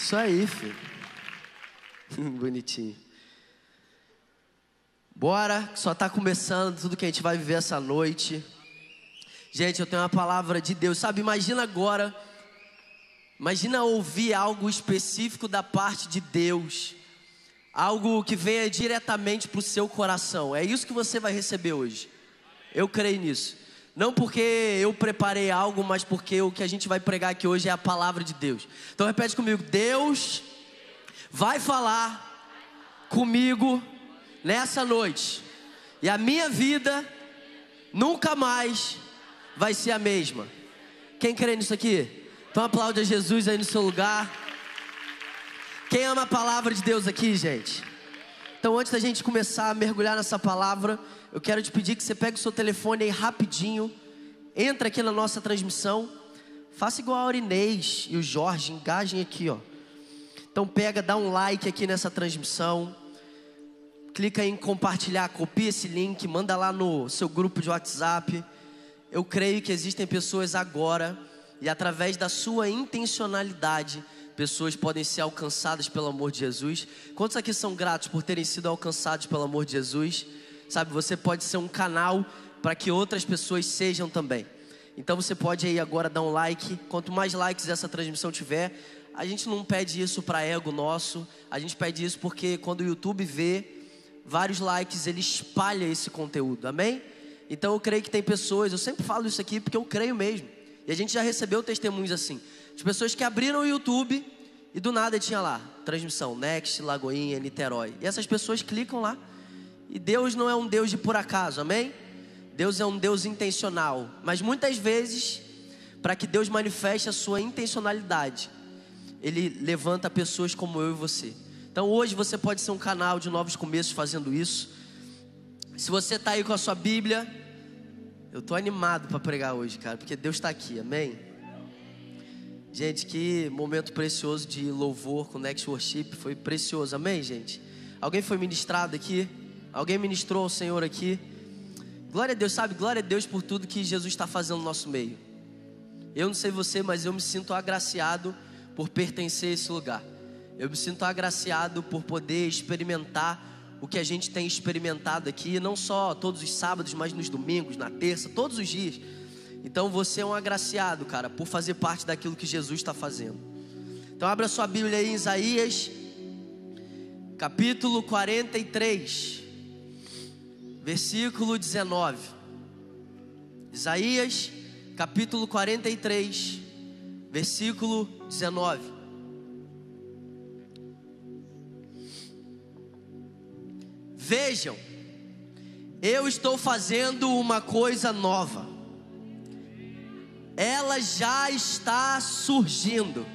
Isso aí, filho. Bonitinho. Bora, só está começando tudo que a gente vai viver essa noite. Gente, eu tenho uma palavra de Deus. Sabe, imagina agora. Imagina ouvir algo específico da parte de Deus. Algo que venha diretamente para o seu coração. É isso que você vai receber hoje. Eu creio nisso. Não porque eu preparei algo, mas porque o que a gente vai pregar aqui hoje é a palavra de Deus. Então repete comigo: Deus vai falar comigo nessa noite. E a minha vida nunca mais vai ser a mesma. Quem crê nisso aqui? Então aplaude a Jesus aí no seu lugar. Quem ama a palavra de Deus aqui, gente? Então antes da gente começar a mergulhar nessa palavra, eu quero te pedir que você pegue o seu telefone aí rapidinho, entra aqui na nossa transmissão, faça igual a Aurinês e o Jorge, engajem aqui, ó. Então pega, dá um like aqui nessa transmissão, clica em compartilhar, copia esse link, manda lá no seu grupo de WhatsApp. Eu creio que existem pessoas agora e através da sua intencionalidade, pessoas podem ser alcançadas pelo amor de Jesus. Quantos aqui são gratos por terem sido alcançados pelo amor de Jesus? Sabe, você pode ser um canal para que outras pessoas sejam também. Então você pode aí agora dar um like. Quanto mais likes essa transmissão tiver, a gente não pede isso para ego nosso, a gente pede isso porque quando o YouTube vê vários likes, ele espalha esse conteúdo. Amém? Então eu creio que tem pessoas, eu sempre falo isso aqui porque eu creio mesmo. E a gente já recebeu testemunhos assim, de pessoas que abriram o YouTube e do nada tinha lá, transmissão, Next, Lagoinha, Niterói. E essas pessoas clicam lá e Deus não é um Deus de por acaso, amém? Deus é um Deus intencional. Mas muitas vezes, para que Deus manifeste a sua intencionalidade, Ele levanta pessoas como eu e você. Então hoje você pode ser um canal de novos começos fazendo isso. Se você está aí com a sua Bíblia, eu estou animado para pregar hoje, cara, porque Deus está aqui, amém? Gente, que momento precioso de louvor com Next Worship, foi precioso, amém, gente? Alguém foi ministrado aqui? Alguém ministrou ao Senhor aqui? Glória a Deus, sabe? Glória a Deus por tudo que Jesus está fazendo no nosso meio. Eu não sei você, mas eu me sinto agraciado por pertencer a esse lugar. Eu me sinto agraciado por poder experimentar o que a gente tem experimentado aqui, não só todos os sábados, mas nos domingos, na terça, todos os dias. Então você é um agraciado, cara, por fazer parte daquilo que Jesus está fazendo. Então abra sua Bíblia aí em Isaías, capítulo 43 versículo 19. Isaías, capítulo 43, versículo 19. Vejam, eu estou fazendo uma coisa nova, ela já está surgindo,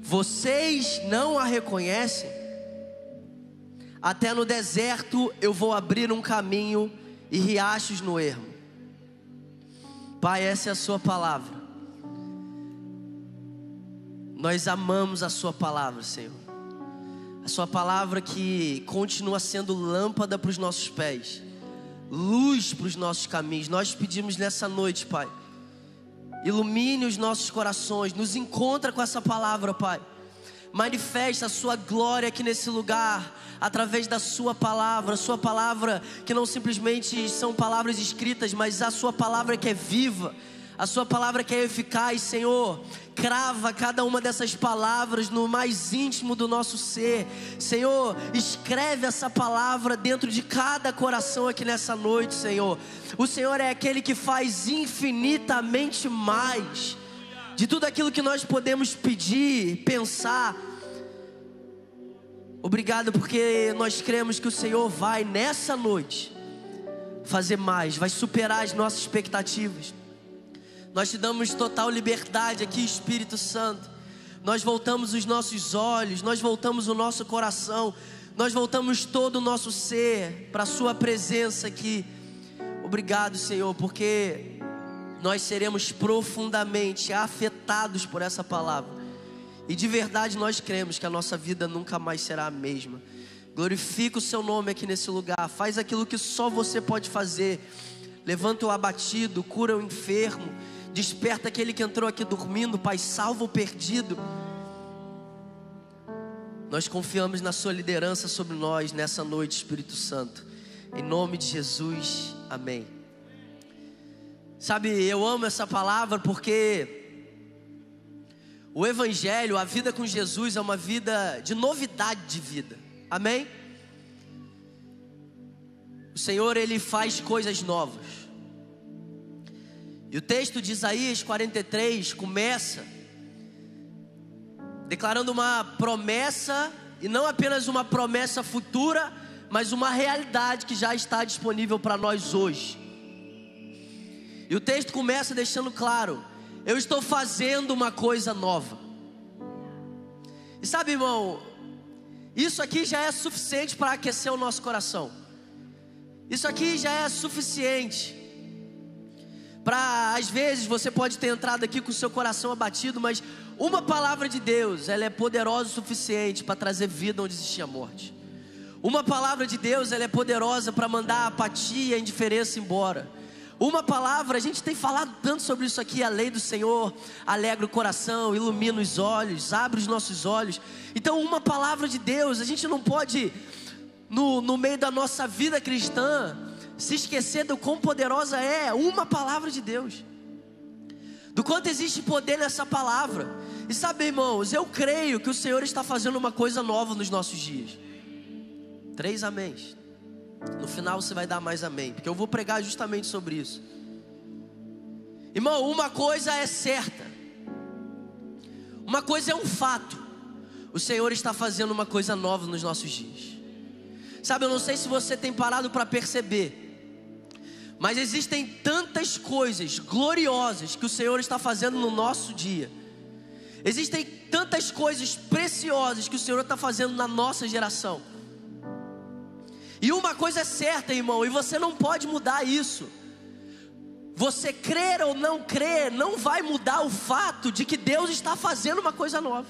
vocês não a reconhecem? Até no deserto eu vou abrir um caminho e riachos no ermo. Pai, essa é a Sua palavra. Nós amamos a Sua palavra, Senhor. A Sua palavra que continua sendo lâmpada para os nossos pés, luz para os nossos caminhos. Nós pedimos nessa noite, Pai, ilumine os nossos corações, nos encontra com essa palavra, Pai manifesta a sua glória aqui nesse lugar, através da sua palavra, sua palavra que não simplesmente são palavras escritas, mas a sua palavra que é viva, a sua palavra que é eficaz, Senhor. Crava cada uma dessas palavras no mais íntimo do nosso ser. Senhor, escreve essa palavra dentro de cada coração aqui nessa noite, Senhor. O Senhor é aquele que faz infinitamente mais de tudo aquilo que nós podemos pedir, pensar. Obrigado porque nós cremos que o Senhor vai nessa noite fazer mais, vai superar as nossas expectativas. Nós te damos total liberdade aqui, Espírito Santo. Nós voltamos os nossos olhos, nós voltamos o nosso coração, nós voltamos todo o nosso ser para a Sua presença aqui. Obrigado, Senhor, porque nós seremos profundamente afetados por essa palavra. E de verdade nós cremos que a nossa vida nunca mais será a mesma. Glorifica o seu nome aqui nesse lugar. Faz aquilo que só você pode fazer. Levanta o abatido, cura o enfermo, desperta aquele que entrou aqui dormindo, Pai, salva o perdido. Nós confiamos na Sua liderança sobre nós nessa noite, Espírito Santo. Em nome de Jesus, amém. Sabe, eu amo essa palavra porque o Evangelho, a vida com Jesus, é uma vida de novidade de vida, amém? O Senhor, Ele faz coisas novas. E o texto de Isaías 43 começa declarando uma promessa, e não apenas uma promessa futura, mas uma realidade que já está disponível para nós hoje. E o texto começa deixando claro: eu estou fazendo uma coisa nova. E sabe, irmão, isso aqui já é suficiente para aquecer o nosso coração. Isso aqui já é suficiente. Para às vezes você pode ter entrado aqui com o seu coração abatido, mas uma palavra de Deus, ela é poderosa o suficiente para trazer vida onde existia morte. Uma palavra de Deus, ela é poderosa para mandar a apatia, a indiferença embora. Uma palavra, a gente tem falado tanto sobre isso aqui, a lei do Senhor alegra o coração, ilumina os olhos, abre os nossos olhos. Então, uma palavra de Deus, a gente não pode, no, no meio da nossa vida cristã, se esquecer do quão poderosa é uma palavra de Deus do quanto existe poder nessa palavra. E sabe, irmãos, eu creio que o Senhor está fazendo uma coisa nova nos nossos dias. Três améns. No final você vai dar mais amém, porque eu vou pregar justamente sobre isso. Irmão, uma coisa é certa, uma coisa é um fato. O Senhor está fazendo uma coisa nova nos nossos dias. Sabe, eu não sei se você tem parado para perceber, mas existem tantas coisas gloriosas que o Senhor está fazendo no nosso dia. Existem tantas coisas preciosas que o Senhor está fazendo na nossa geração. E uma coisa é certa, irmão, e você não pode mudar isso. Você crer ou não crer não vai mudar o fato de que Deus está fazendo uma coisa nova.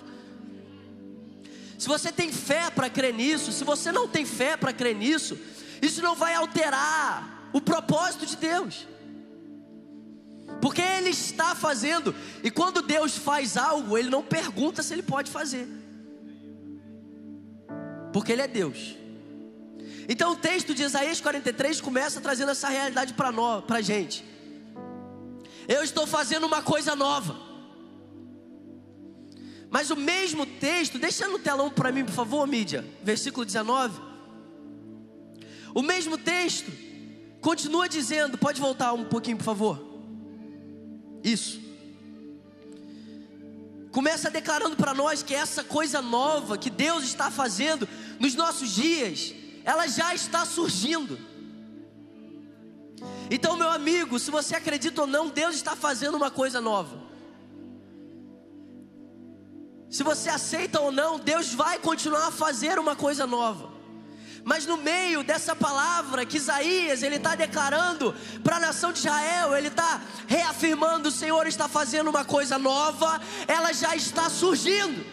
Se você tem fé para crer nisso, se você não tem fé para crer nisso, isso não vai alterar o propósito de Deus. Porque Ele está fazendo, e quando Deus faz algo, Ele não pergunta se Ele pode fazer, porque Ele é Deus. Então o texto de Isaías 43 começa trazendo essa realidade para nós, para a gente. Eu estou fazendo uma coisa nova. Mas o mesmo texto, deixa no telão para mim, por favor, mídia, versículo 19. O mesmo texto Continua dizendo, pode voltar um pouquinho, por favor. Isso. Começa declarando para nós que essa coisa nova que Deus está fazendo nos nossos dias, ela já está surgindo. Então, meu amigo, se você acredita ou não, Deus está fazendo uma coisa nova. Se você aceita ou não, Deus vai continuar a fazer uma coisa nova. Mas no meio dessa palavra que Isaías ele está declarando para a nação de Israel, ele está reafirmando: o Senhor está fazendo uma coisa nova, ela já está surgindo.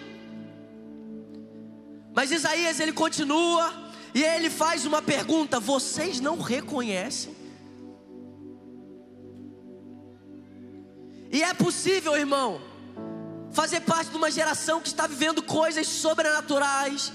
Mas Isaías ele continua e ele faz uma pergunta: vocês não reconhecem? E é possível, irmão, fazer parte de uma geração que está vivendo coisas sobrenaturais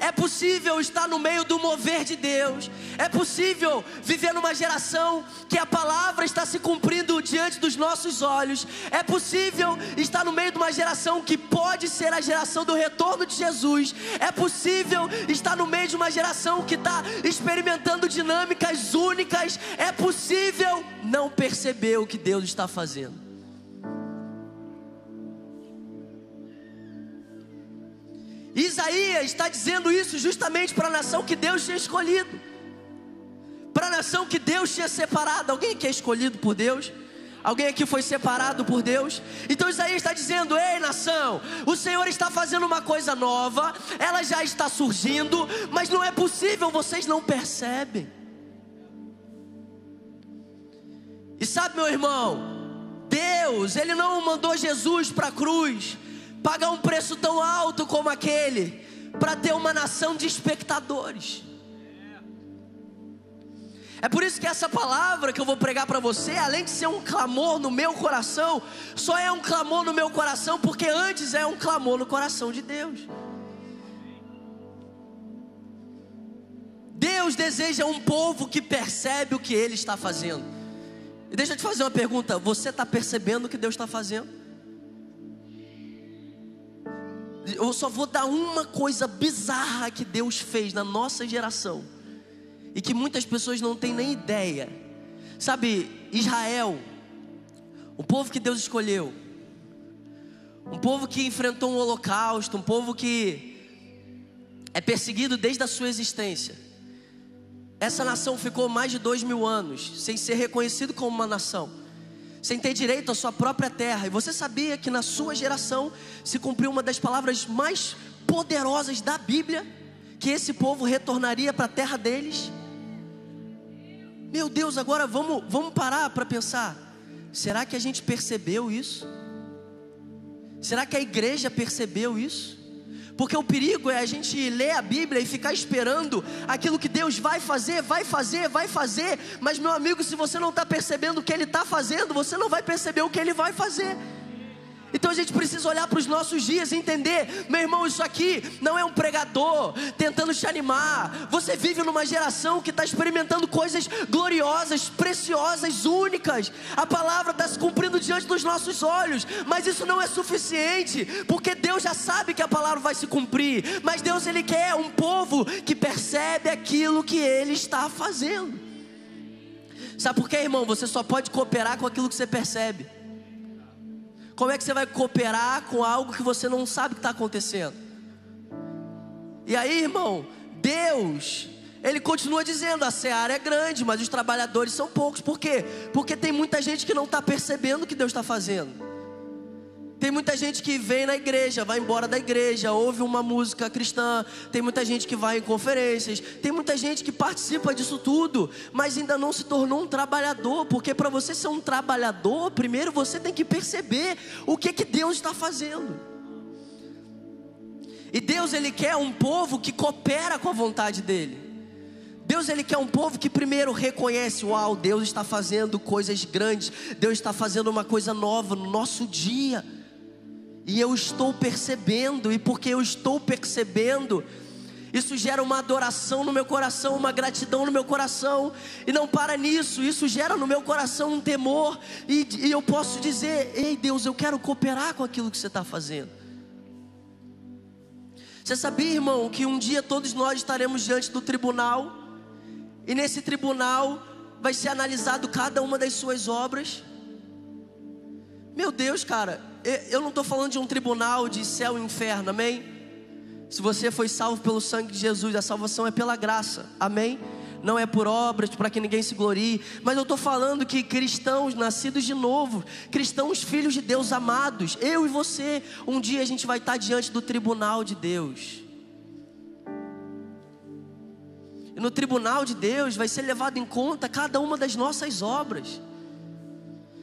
é possível estar no meio do mover de Deus. É possível viver numa geração que a palavra está se cumprindo diante dos nossos olhos. É possível estar no meio de uma geração que pode ser a geração do retorno de Jesus. É possível estar no meio de uma geração que está experimentando dinâmicas únicas. É possível não perceber o que Deus está fazendo. Isaías está dizendo isso justamente para a nação que Deus tinha escolhido, para a nação que Deus tinha separado. Alguém que é escolhido por Deus? Alguém aqui foi separado por Deus? Então Isaías está dizendo: Ei nação, o Senhor está fazendo uma coisa nova, ela já está surgindo, mas não é possível, vocês não percebem. E sabe, meu irmão, Deus, Ele não mandou Jesus para a cruz pagar um preço tão alto como aquele para ter uma nação de espectadores. É por isso que essa palavra que eu vou pregar para você, além de ser um clamor no meu coração, só é um clamor no meu coração porque antes é um clamor no coração de Deus. Deus deseja um povo que percebe o que Ele está fazendo. E deixa eu te fazer uma pergunta: você está percebendo o que Deus está fazendo? Eu só vou dar uma coisa bizarra que Deus fez na nossa geração e que muitas pessoas não têm nem ideia. Sabe, Israel, o povo que Deus escolheu, um povo que enfrentou um holocausto, um povo que é perseguido desde a sua existência. Essa nação ficou mais de dois mil anos sem ser reconhecido como uma nação, sem ter direito à sua própria terra. E você sabia que na sua geração se cumpriu uma das palavras mais poderosas da Bíblia, que esse povo retornaria para a terra deles? Meu Deus, agora vamos, vamos parar para pensar. Será que a gente percebeu isso? Será que a igreja percebeu isso? Porque o perigo é a gente ler a Bíblia e ficar esperando aquilo que Deus vai fazer, vai fazer, vai fazer. Mas, meu amigo, se você não está percebendo o que Ele está fazendo, você não vai perceber o que Ele vai fazer. Então a gente precisa olhar para os nossos dias e entender, meu irmão, isso aqui não é um pregador tentando te animar. Você vive numa geração que está experimentando coisas gloriosas, preciosas, únicas. A palavra está se cumprindo diante dos nossos olhos, mas isso não é suficiente, porque Deus já sabe que a palavra vai se cumprir. Mas Deus ele quer um povo que percebe aquilo que Ele está fazendo. Sabe por quê, irmão? Você só pode cooperar com aquilo que você percebe. Como é que você vai cooperar com algo que você não sabe que está acontecendo? E aí, irmão, Deus, Ele continua dizendo: a seara é grande, mas os trabalhadores são poucos. Por quê? Porque tem muita gente que não está percebendo o que Deus está fazendo. Tem muita gente que vem na igreja, vai embora da igreja, ouve uma música cristã. Tem muita gente que vai em conferências. Tem muita gente que participa disso tudo, mas ainda não se tornou um trabalhador. Porque para você ser um trabalhador, primeiro você tem que perceber o que que Deus está fazendo. E Deus ele quer um povo que coopera com a vontade dele. Deus ele quer um povo que primeiro reconhece, uau, Deus está fazendo coisas grandes. Deus está fazendo uma coisa nova no nosso dia. E eu estou percebendo, e porque eu estou percebendo, isso gera uma adoração no meu coração, uma gratidão no meu coração, e não para nisso, isso gera no meu coração um temor, e, e eu posso dizer: Ei Deus, eu quero cooperar com aquilo que você está fazendo. Você sabia, irmão, que um dia todos nós estaremos diante do tribunal, e nesse tribunal vai ser analisado cada uma das suas obras. Meu Deus, cara, eu não estou falando de um tribunal de céu e inferno, amém? Se você foi salvo pelo sangue de Jesus, a salvação é pela graça, amém? Não é por obras, para que ninguém se glorie, mas eu estou falando que cristãos nascidos de novo, cristãos filhos de Deus amados, eu e você, um dia a gente vai estar diante do tribunal de Deus. E no tribunal de Deus vai ser levado em conta cada uma das nossas obras.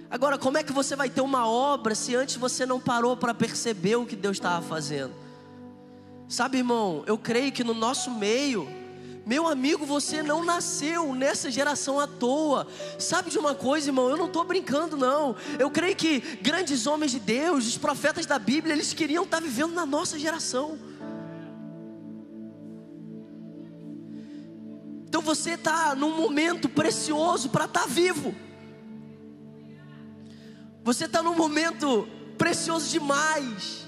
Agora, como é que você vai ter uma obra se antes você não parou para perceber o que Deus estava fazendo? Sabe, irmão, eu creio que no nosso meio, meu amigo, você não nasceu nessa geração à toa. Sabe de uma coisa, irmão? Eu não estou brincando, não. Eu creio que grandes homens de Deus, os profetas da Bíblia, eles queriam estar vivendo na nossa geração. Então você está num momento precioso para estar tá vivo. Você está num momento precioso demais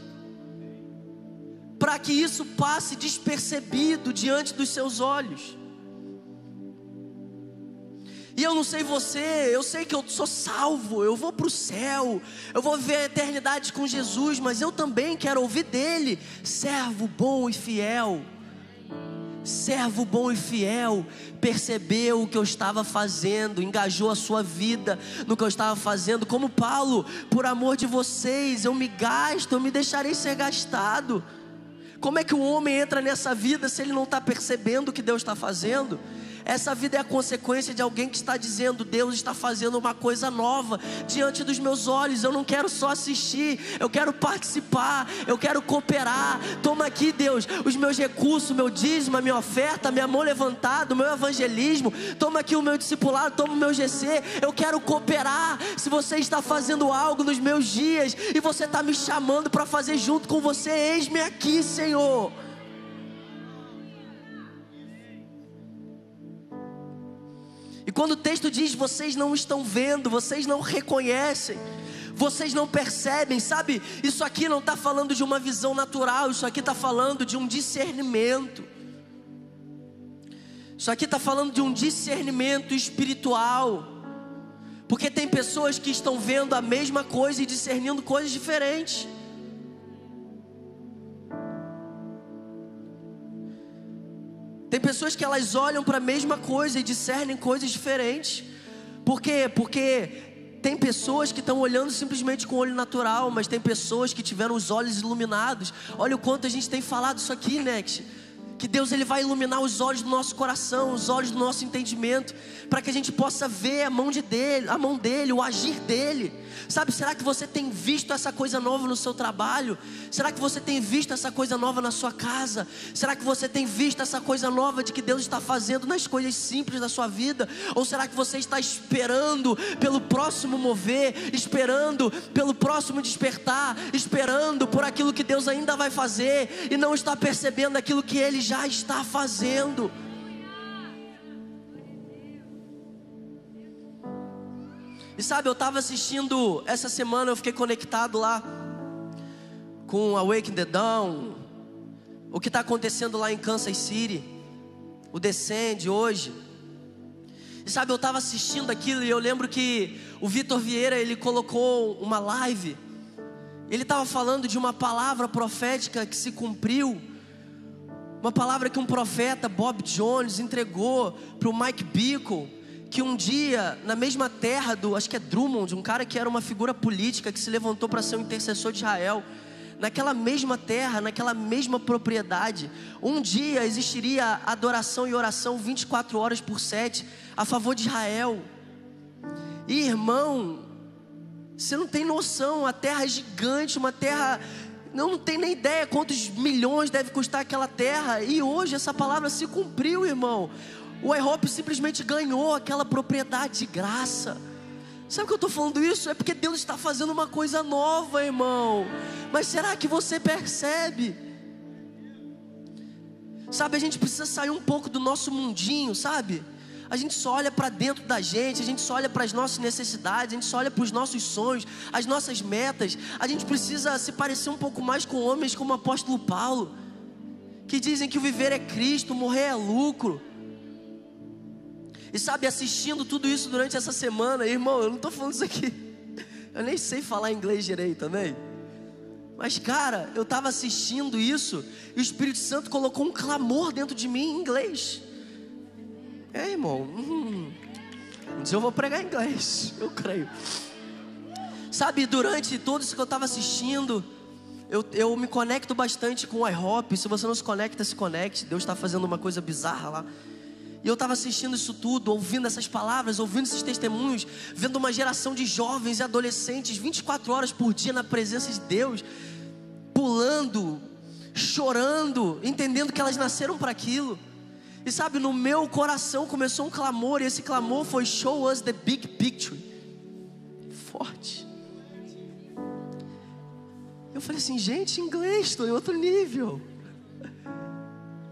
para que isso passe despercebido diante dos seus olhos. E eu não sei você, eu sei que eu sou salvo, eu vou para o céu, eu vou ver a eternidade com Jesus, mas eu também quero ouvir dele, servo bom e fiel servo bom e fiel, percebeu o que eu estava fazendo, engajou a sua vida no que eu estava fazendo, como Paulo, por amor de vocês, eu me gasto, eu me deixarei ser gastado. Como é que um homem entra nessa vida se ele não está percebendo o que Deus está fazendo? Essa vida é a consequência de alguém que está dizendo: Deus está fazendo uma coisa nova diante dos meus olhos. Eu não quero só assistir, eu quero participar, eu quero cooperar. Toma aqui, Deus, os meus recursos, meu dízimo, a minha oferta, minha mão levantada, o meu evangelismo. Toma aqui o meu discipulado, toma o meu GC. Eu quero cooperar. Se você está fazendo algo nos meus dias e você está me chamando para fazer junto com você, eis-me aqui, Senhor. Quando o texto diz vocês não estão vendo, vocês não reconhecem, vocês não percebem, sabe? Isso aqui não está falando de uma visão natural, isso aqui está falando de um discernimento. Isso aqui está falando de um discernimento espiritual. Porque tem pessoas que estão vendo a mesma coisa e discernindo coisas diferentes. Tem pessoas que elas olham para a mesma coisa e discernem coisas diferentes. Por quê? Porque tem pessoas que estão olhando simplesmente com o olho natural, mas tem pessoas que tiveram os olhos iluminados. Olha o quanto a gente tem falado isso aqui, Next que Deus ele vai iluminar os olhos do nosso coração, os olhos do nosso entendimento, para que a gente possa ver a mão de dele, a mão dele, o agir dele. Sabe, será que você tem visto essa coisa nova no seu trabalho? Será que você tem visto essa coisa nova na sua casa? Será que você tem visto essa coisa nova de que Deus está fazendo nas coisas simples da sua vida? Ou será que você está esperando pelo próximo mover, esperando pelo próximo despertar, esperando por aquilo que Deus ainda vai fazer e não está percebendo aquilo que ele já está fazendo. E sabe, eu estava assistindo essa semana, eu fiquei conectado lá com Awake the Dawn, o que está acontecendo lá em Kansas City, o Descende hoje. E sabe, eu estava assistindo aquilo e eu lembro que o Vitor Vieira ele colocou uma live. Ele estava falando de uma palavra profética que se cumpriu uma palavra que um profeta, Bob Jones, entregou para o Mike Bickle, que um dia, na mesma terra do, acho que é Drummond, um cara que era uma figura política que se levantou para ser um intercessor de Israel, naquela mesma terra, naquela mesma propriedade, um dia existiria adoração e oração 24 horas por 7 a favor de Israel. E irmão, você não tem noção, a terra é gigante, uma terra não, não tem nem ideia quantos milhões deve custar aquela terra. E hoje essa palavra se cumpriu, irmão. O IHOP simplesmente ganhou aquela propriedade de graça. Sabe que eu estou falando isso? É porque Deus está fazendo uma coisa nova, irmão. Mas será que você percebe? Sabe, a gente precisa sair um pouco do nosso mundinho, sabe? A gente só olha para dentro da gente, a gente só olha para as nossas necessidades, a gente só olha para os nossos sonhos, as nossas metas. A gente precisa se parecer um pouco mais com homens como o apóstolo Paulo, que dizem que o viver é Cristo, morrer é lucro. E sabe, assistindo tudo isso durante essa semana, irmão, eu não estou falando isso aqui, eu nem sei falar inglês direito também. Mas, cara, eu estava assistindo isso e o Espírito Santo colocou um clamor dentro de mim em inglês. É, irmão. Hum, um eu vou pregar inglês, eu creio. Sabe, durante tudo isso que eu estava assistindo, eu, eu me conecto bastante com o iHop. Se você não se conecta, se conecte. Deus está fazendo uma coisa bizarra lá. E eu estava assistindo isso tudo, ouvindo essas palavras, ouvindo esses testemunhos, vendo uma geração de jovens e adolescentes 24 horas por dia na presença de Deus, pulando, chorando, entendendo que elas nasceram para aquilo. E sabe, no meu coração começou um clamor, e esse clamor foi: Show us the big picture. Forte. Eu falei assim, gente, inglês, estou em outro nível.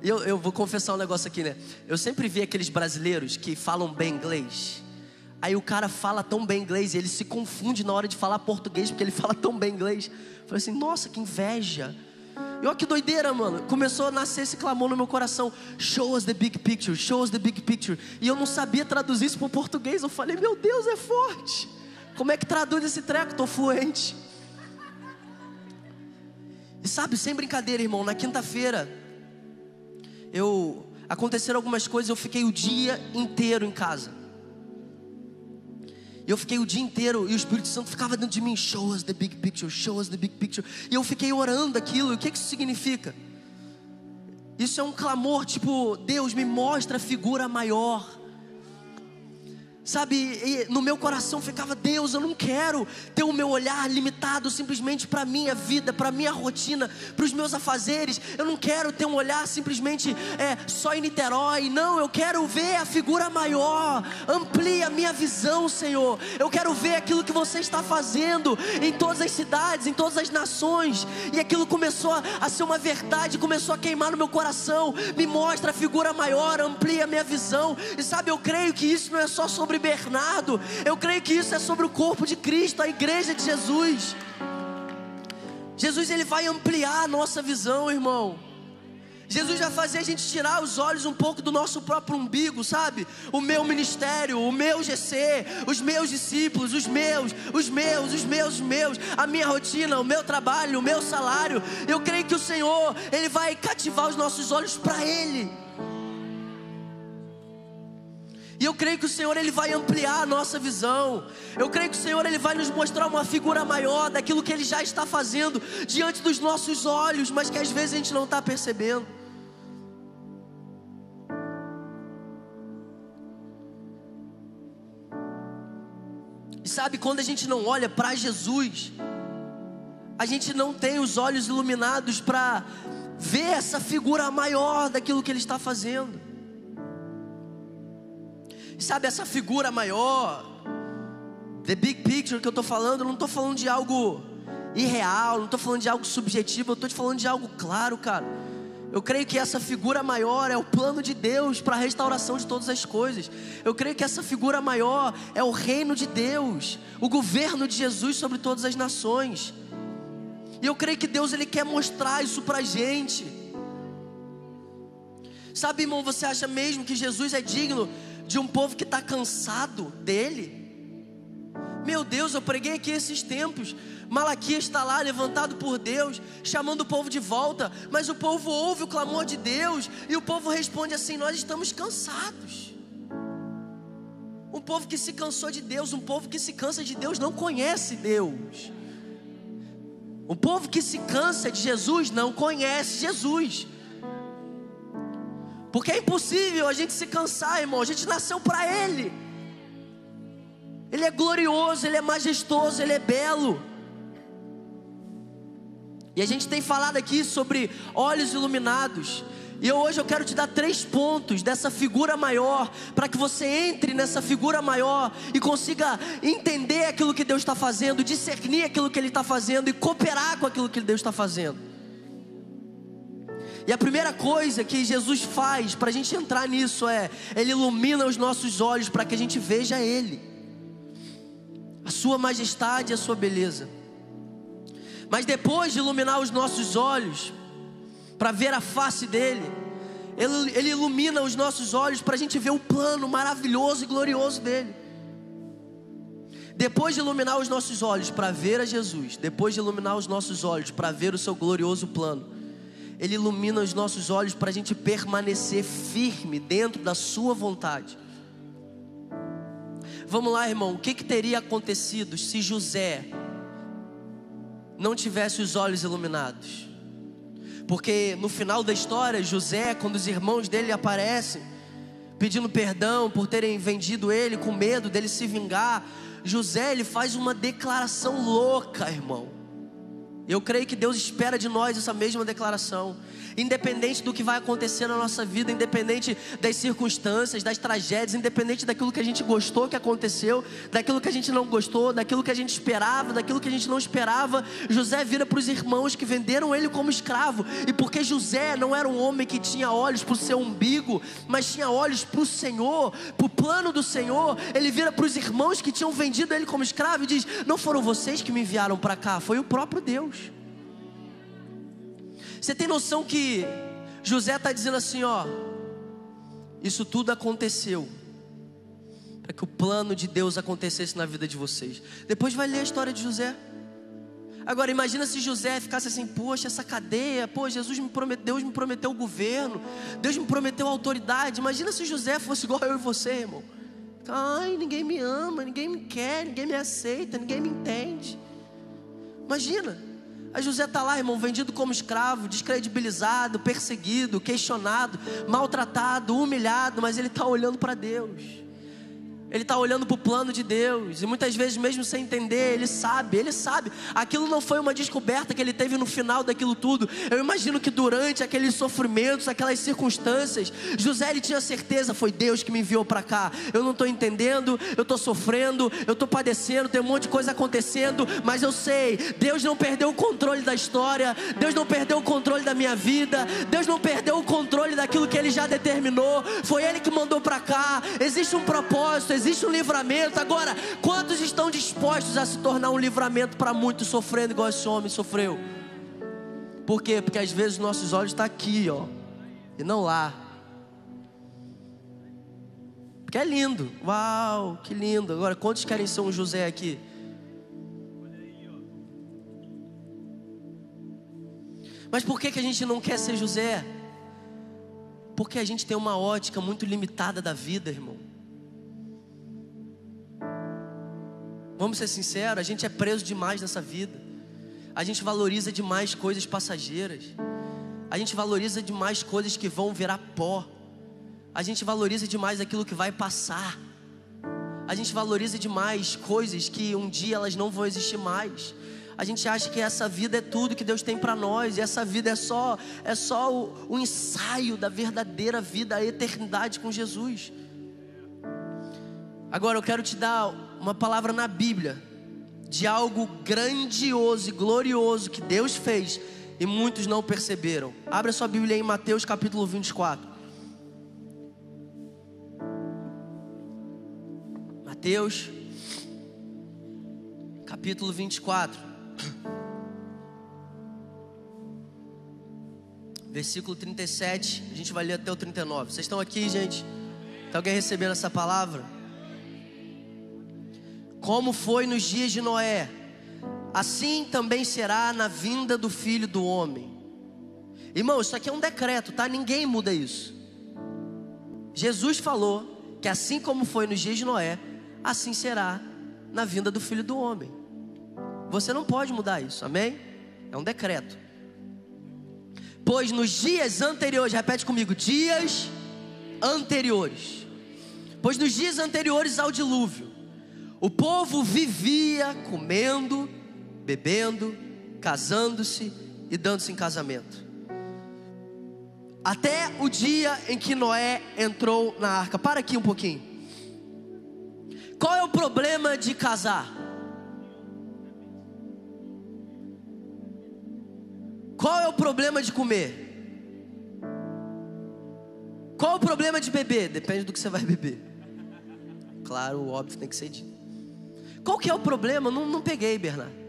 Eu, eu vou confessar um negócio aqui, né? Eu sempre vi aqueles brasileiros que falam bem inglês. Aí o cara fala tão bem inglês e ele se confunde na hora de falar português porque ele fala tão bem inglês. Eu falei assim, nossa, que inveja. E olha que doideira, mano. Começou a nascer esse clamor no meu coração. Show us the big picture, show us the big picture. E eu não sabia traduzir isso para o português. Eu falei, meu Deus, é forte. Como é que traduz esse treco? Estou fluente. E sabe, sem brincadeira, irmão, na quinta-feira, eu aconteceram algumas coisas, eu fiquei o dia inteiro em casa. E eu fiquei o dia inteiro e o Espírito Santo ficava dentro de mim, show us the big picture, show us the big picture. E eu fiquei orando aquilo. E o que, que isso significa? Isso é um clamor, tipo, Deus me mostra a figura maior. Sabe, no meu coração ficava, Deus, eu não quero ter o meu olhar limitado simplesmente para a minha vida, para a minha rotina, para os meus afazeres. Eu não quero ter um olhar simplesmente é, só em Niterói. Não, eu quero ver a figura maior. Amplie a minha visão, Senhor. Eu quero ver aquilo que você está fazendo em todas as cidades, em todas as nações. E aquilo começou a ser uma verdade, começou a queimar no meu coração. Me mostra a figura maior, amplia a minha visão. E sabe, eu creio que isso não é só sobre sobre Bernardo, eu creio que isso é sobre o corpo de Cristo, a igreja de Jesus. Jesus ele vai ampliar a nossa visão, irmão. Jesus vai fazer a gente tirar os olhos um pouco do nosso próprio umbigo, sabe? O meu ministério, o meu GC, os meus discípulos, os meus, os meus, os meus, os meus, a minha rotina, o meu trabalho, o meu salário. Eu creio que o Senhor, Ele vai cativar os nossos olhos para Ele. E eu creio que o Senhor ele vai ampliar a nossa visão. Eu creio que o Senhor ele vai nos mostrar uma figura maior daquilo que ele já está fazendo diante dos nossos olhos, mas que às vezes a gente não está percebendo. E sabe quando a gente não olha para Jesus, a gente não tem os olhos iluminados para ver essa figura maior daquilo que ele está fazendo. Sabe essa figura maior, the big picture que eu estou falando, eu não estou falando de algo irreal, não estou falando de algo subjetivo, eu estou te falando de algo claro, cara. Eu creio que essa figura maior é o plano de Deus para a restauração de todas as coisas. Eu creio que essa figura maior é o reino de Deus, o governo de Jesus sobre todas as nações. E eu creio que Deus ele quer mostrar isso para a gente. Sabe, irmão, você acha mesmo que Jesus é digno de um povo que está cansado dele. Meu Deus, eu preguei aqui esses tempos. Malaquias está lá levantado por Deus, chamando o povo de volta, mas o povo ouve o clamor de Deus e o povo responde assim: Nós estamos cansados. Um povo que se cansou de Deus, um povo que se cansa de Deus não conhece Deus. Um povo que se cansa de Jesus não conhece Jesus. Porque é impossível a gente se cansar, irmão. A gente nasceu para Ele. Ele é glorioso, Ele é majestoso, Ele é belo. E a gente tem falado aqui sobre olhos iluminados. E hoje eu quero te dar três pontos dessa figura maior, para que você entre nessa figura maior e consiga entender aquilo que Deus está fazendo, discernir aquilo que Ele está fazendo e cooperar com aquilo que Deus está fazendo. E a primeira coisa que Jesus faz para a gente entrar nisso é: Ele ilumina os nossos olhos para que a gente veja Ele, a Sua majestade e a Sua beleza. Mas depois de iluminar os nossos olhos, para ver a face dele, ele, ele ilumina os nossos olhos para a gente ver o plano maravilhoso e glorioso dele. Depois de iluminar os nossos olhos para ver a Jesus, depois de iluminar os nossos olhos para ver o seu glorioso plano, ele ilumina os nossos olhos para a gente permanecer firme dentro da Sua vontade. Vamos lá, irmão, o que, que teria acontecido se José não tivesse os olhos iluminados? Porque no final da história, José, quando os irmãos dele aparecem, pedindo perdão por terem vendido ele, com medo dele se vingar, José ele faz uma declaração louca, irmão. Eu creio que Deus espera de nós essa mesma declaração independente do que vai acontecer na nossa vida, independente das circunstâncias, das tragédias, independente daquilo que a gente gostou que aconteceu, daquilo que a gente não gostou, daquilo que a gente esperava, daquilo que a gente não esperava. José vira para os irmãos que venderam ele como escravo, e porque José não era um homem que tinha olhos para o seu umbigo, mas tinha olhos para o Senhor, para o plano do Senhor, ele vira para os irmãos que tinham vendido ele como escravo e diz: Não foram vocês que me enviaram para cá, foi o próprio Deus. Você tem noção que José está dizendo assim: ó, isso tudo aconteceu para que o plano de Deus acontecesse na vida de vocês. Depois vai ler a história de José. Agora imagina se José ficasse assim, poxa, essa cadeia, pô, Jesus me prometeu, Deus me prometeu o governo, Deus me prometeu a autoridade. Imagina se José fosse igual eu e você, irmão. Ai, ninguém me ama, ninguém me quer, ninguém me aceita, ninguém me entende. Imagina. Aí José está lá, irmão, vendido como escravo, descredibilizado, perseguido, questionado, maltratado, humilhado, mas ele está olhando para Deus. Ele está olhando para o plano de Deus. E muitas vezes, mesmo sem entender, ele sabe, ele sabe. Aquilo não foi uma descoberta que ele teve no final daquilo tudo. Eu imagino que durante aqueles sofrimentos, aquelas circunstâncias, José ele tinha certeza: foi Deus que me enviou para cá. Eu não estou entendendo, eu estou sofrendo, eu estou padecendo, tem um monte de coisa acontecendo, mas eu sei, Deus não perdeu o controle da história, Deus não perdeu o controle da minha vida, Deus não perdeu o controle daquilo que ele já determinou. Foi Ele que mandou para cá. Existe um propósito, existe existe um livramento. Agora, quantos estão dispostos a se tornar um livramento para muitos sofrendo igual esse homem sofreu? Por quê? Porque às vezes nossos olhos estão tá aqui, ó, e não lá. Porque é lindo. Uau, que lindo. Agora, quantos querem ser um José aqui? Mas por que, que a gente não quer ser José? Porque a gente tem uma ótica muito limitada da vida, irmão. Vamos ser sinceros, a gente é preso demais nessa vida. A gente valoriza demais coisas passageiras. A gente valoriza demais coisas que vão virar pó. A gente valoriza demais aquilo que vai passar. A gente valoriza demais coisas que um dia elas não vão existir mais. A gente acha que essa vida é tudo que Deus tem para nós, e essa vida é só é só o, o ensaio da verdadeira vida, a eternidade com Jesus. Agora eu quero te dar uma palavra na Bíblia de algo grandioso e glorioso que Deus fez e muitos não perceberam. Abra sua Bíblia em Mateus capítulo 24. Mateus capítulo 24. Versículo 37, a gente vai ler até o 39. Vocês estão aqui, gente? Está alguém recebendo essa palavra? Como foi nos dias de Noé, assim também será na vinda do filho do homem. Irmão, isso aqui é um decreto, tá? Ninguém muda isso. Jesus falou que assim como foi nos dias de Noé, assim será na vinda do filho do homem. Você não pode mudar isso, amém? É um decreto. Pois nos dias anteriores, repete comigo, dias anteriores. Pois nos dias anteriores ao dilúvio, o povo vivia comendo, bebendo, casando-se e dando-se em casamento. Até o dia em que Noé entrou na arca. Para aqui um pouquinho. Qual é o problema de casar? Qual é o problema de comer? Qual é o problema de beber? Depende do que você vai beber. Claro, o óbvio tem que ser dito. Qual que é o problema? Não, não peguei, Bernardo.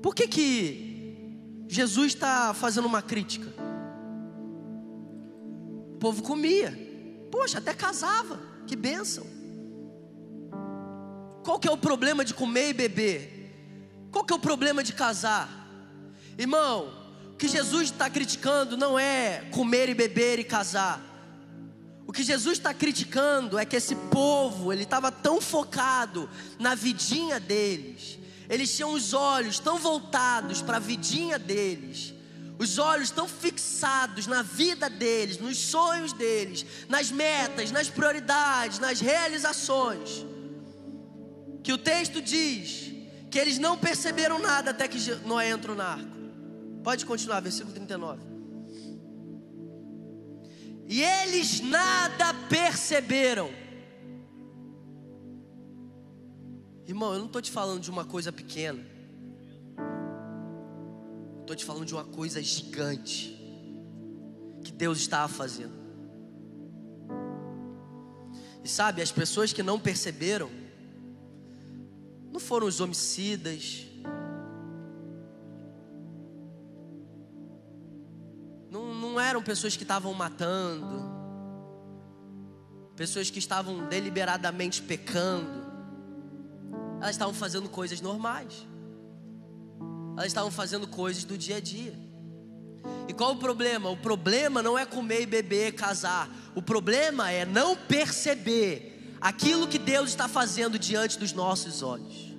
Por que que Jesus está fazendo uma crítica? O povo comia. Poxa, até casava. Que bênção. Qual que é o problema de comer e beber? Qual que é o problema de casar? Irmão, o que Jesus está criticando não é comer e beber e casar que Jesus está criticando é que esse povo, ele estava tão focado na vidinha deles, eles tinham os olhos tão voltados para a vidinha deles, os olhos tão fixados na vida deles, nos sonhos deles, nas metas, nas prioridades, nas realizações, que o texto diz que eles não perceberam nada até que Noé entrou na arca. Pode continuar, versículo 39. E eles nada perceberam. Irmão, eu não estou te falando de uma coisa pequena. Estou te falando de uma coisa gigante. Que Deus estava fazendo. E sabe, as pessoas que não perceberam, não foram os homicidas, pessoas que estavam matando, pessoas que estavam deliberadamente pecando, elas estavam fazendo coisas normais, elas estavam fazendo coisas do dia a dia. E qual o problema? O problema não é comer e beber, casar. O problema é não perceber aquilo que Deus está fazendo diante dos nossos olhos.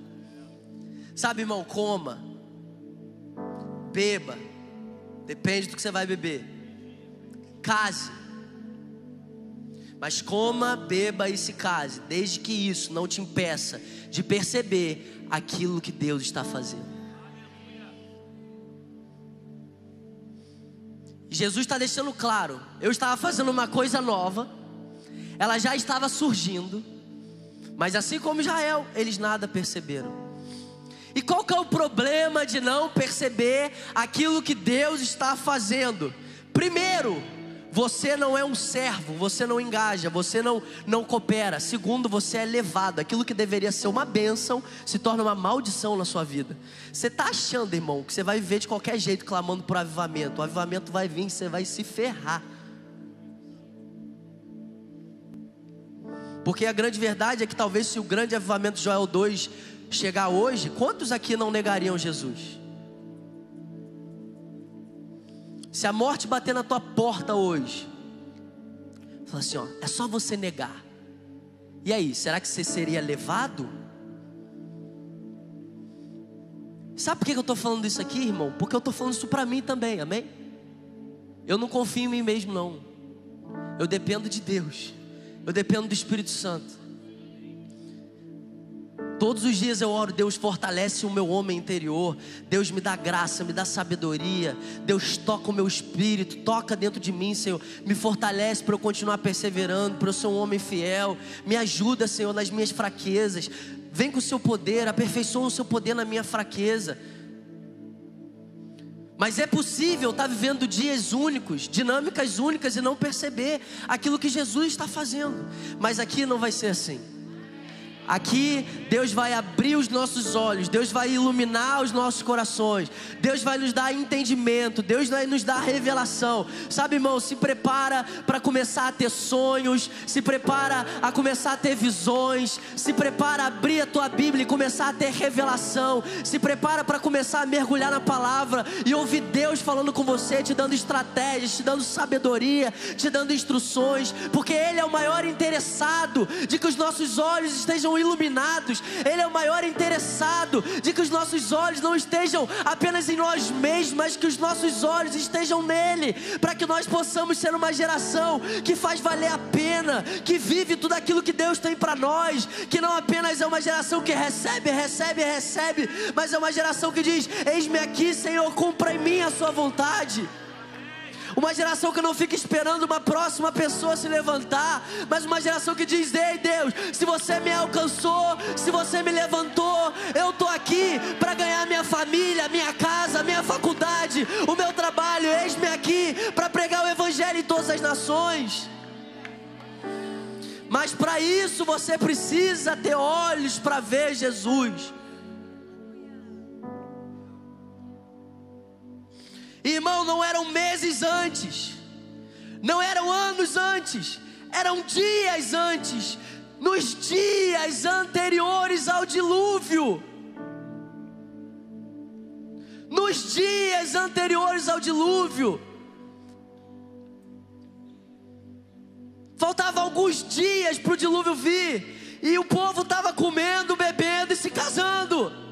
Sabe, irmão, coma, beba, depende do que você vai beber case. Mas coma, beba e se case, desde que isso não te impeça de perceber aquilo que Deus está fazendo. Jesus está deixando claro: eu estava fazendo uma coisa nova, ela já estava surgindo, mas assim como Israel, eles nada perceberam. E qual que é o problema de não perceber aquilo que Deus está fazendo? Primeiro, você não é um servo, você não engaja, você não, não coopera. Segundo, você é levado. Aquilo que deveria ser uma bênção se torna uma maldição na sua vida. Você está achando, irmão, que você vai viver de qualquer jeito clamando por avivamento. O avivamento vai vir, você vai se ferrar. Porque a grande verdade é que talvez se o grande avivamento Joel 2 chegar hoje, quantos aqui não negariam Jesus? Se a morte bater na tua porta hoje, fala assim: ó, é só você negar. E aí, será que você seria levado? Sabe por que eu estou falando isso aqui, irmão? Porque eu estou falando isso para mim também, amém? Eu não confio em mim mesmo, não. Eu dependo de Deus. Eu dependo do Espírito Santo. Todos os dias eu oro, Deus fortalece o meu homem interior, Deus me dá graça, me dá sabedoria, Deus toca o meu espírito, toca dentro de mim, Senhor, me fortalece para eu continuar perseverando, para eu ser um homem fiel, me ajuda, Senhor, nas minhas fraquezas, vem com o seu poder, aperfeiçoa o seu poder na minha fraqueza. Mas é possível estar vivendo dias únicos, dinâmicas únicas e não perceber aquilo que Jesus está fazendo, mas aqui não vai ser assim. Aqui Deus vai abrir os nossos olhos, Deus vai iluminar os nossos corações, Deus vai nos dar entendimento, Deus vai nos dar revelação. Sabe, irmão, se prepara para começar a ter sonhos, se prepara a começar a ter visões, se prepara a abrir a tua Bíblia e começar a ter revelação, se prepara para começar a mergulhar na palavra e ouvir Deus falando com você, te dando estratégias, te dando sabedoria, te dando instruções, porque Ele é o maior interessado de que os nossos olhos estejam iluminados. Ele é o maior interessado de que os nossos olhos não estejam apenas em nós mesmos, mas que os nossos olhos estejam nele, para que nós possamos ser uma geração que faz valer a pena, que vive tudo aquilo que Deus tem para nós, que não apenas é uma geração que recebe, recebe, recebe, mas é uma geração que diz: Eis-me aqui, Senhor, cumpra em mim a sua vontade. Uma geração que não fica esperando uma próxima pessoa se levantar, mas uma geração que diz: Ei Deus, se você me alcançou, se você me levantou, eu estou aqui para ganhar minha família, minha casa, minha faculdade, o meu trabalho. Eis-me aqui para pregar o Evangelho em todas as nações. Mas para isso você precisa ter olhos para ver Jesus. Irmão, não eram meses antes, não eram anos antes, eram dias antes, nos dias anteriores ao dilúvio. Nos dias anteriores ao dilúvio, faltavam alguns dias para o dilúvio vir, e o povo estava comendo, bebendo e se casando.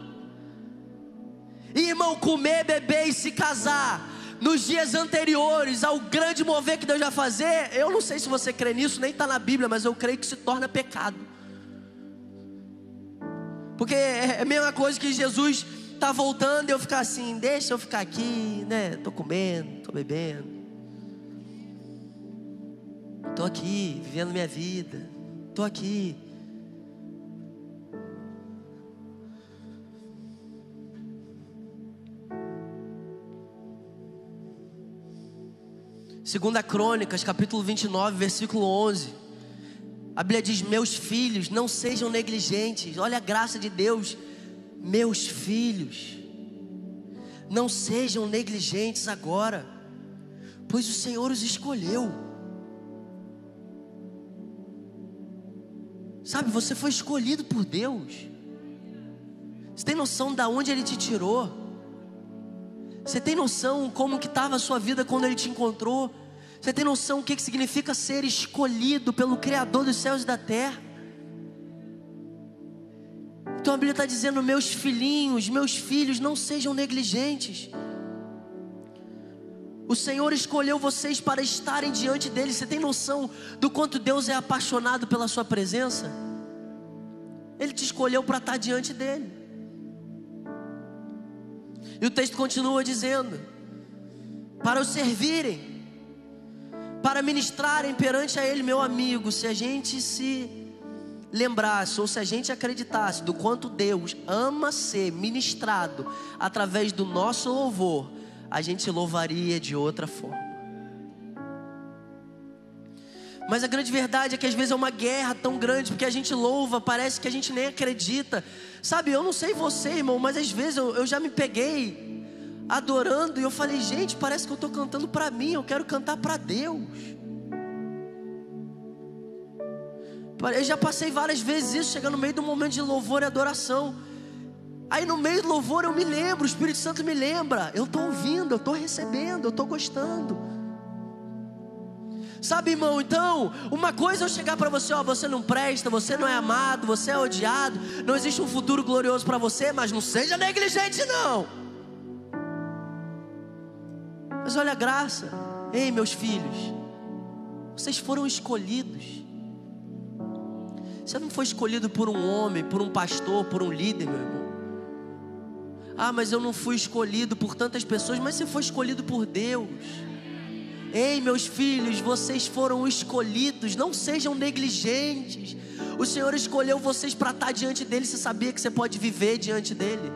Irmão, comer, beber e se casar nos dias anteriores ao grande mover que Deus vai fazer, eu não sei se você crê nisso, nem está na Bíblia, mas eu creio que se torna pecado. Porque é a mesma coisa que Jesus está voltando e eu ficar assim, deixa eu ficar aqui, né? Tô comendo, tô bebendo. Tô aqui, vivendo minha vida. Tô aqui. Segunda Crônicas, capítulo 29, versículo 11. A Bíblia diz: "Meus filhos, não sejam negligentes". Olha a graça de Deus. Meus filhos, não sejam negligentes agora, pois o Senhor os escolheu. Sabe, você foi escolhido por Deus. Você tem noção de onde Ele te tirou? Você tem noção como que estava a sua vida quando Ele te encontrou? Você tem noção o que, que significa ser escolhido pelo Criador dos céus e da terra? Então a Bíblia está dizendo: meus filhinhos, meus filhos, não sejam negligentes. O Senhor escolheu vocês para estarem diante dele. Você tem noção do quanto Deus é apaixonado pela sua presença? Ele te escolheu para estar diante dele. E o texto continua dizendo: para o servirem, para ministrarem perante a Ele, meu amigo, se a gente se lembrasse, ou se a gente acreditasse do quanto Deus ama ser ministrado através do nosso louvor, a gente louvaria de outra forma. Mas a grande verdade é que às vezes é uma guerra tão grande, porque a gente louva, parece que a gente nem acredita. Sabe, eu não sei você, irmão, mas às vezes eu, eu já me peguei adorando e eu falei, gente, parece que eu estou cantando para mim, eu quero cantar para Deus. Eu já passei várias vezes isso, chegando no meio do momento de louvor e adoração. Aí no meio do louvor eu me lembro, o Espírito Santo me lembra, eu estou ouvindo, eu estou recebendo, eu estou gostando. Sabe, irmão, então, uma coisa é eu chegar para você, ó, você não presta, você não é amado, você é odiado, não existe um futuro glorioso para você, mas não seja negligente não. Mas olha a graça, ei, meus filhos, vocês foram escolhidos. Você não foi escolhido por um homem, por um pastor, por um líder, meu irmão. Ah, mas eu não fui escolhido por tantas pessoas, mas você foi escolhido por Deus. Ei, meus filhos, vocês foram escolhidos, não sejam negligentes. O Senhor escolheu vocês para estar diante dele, você sabia que você pode viver diante dele.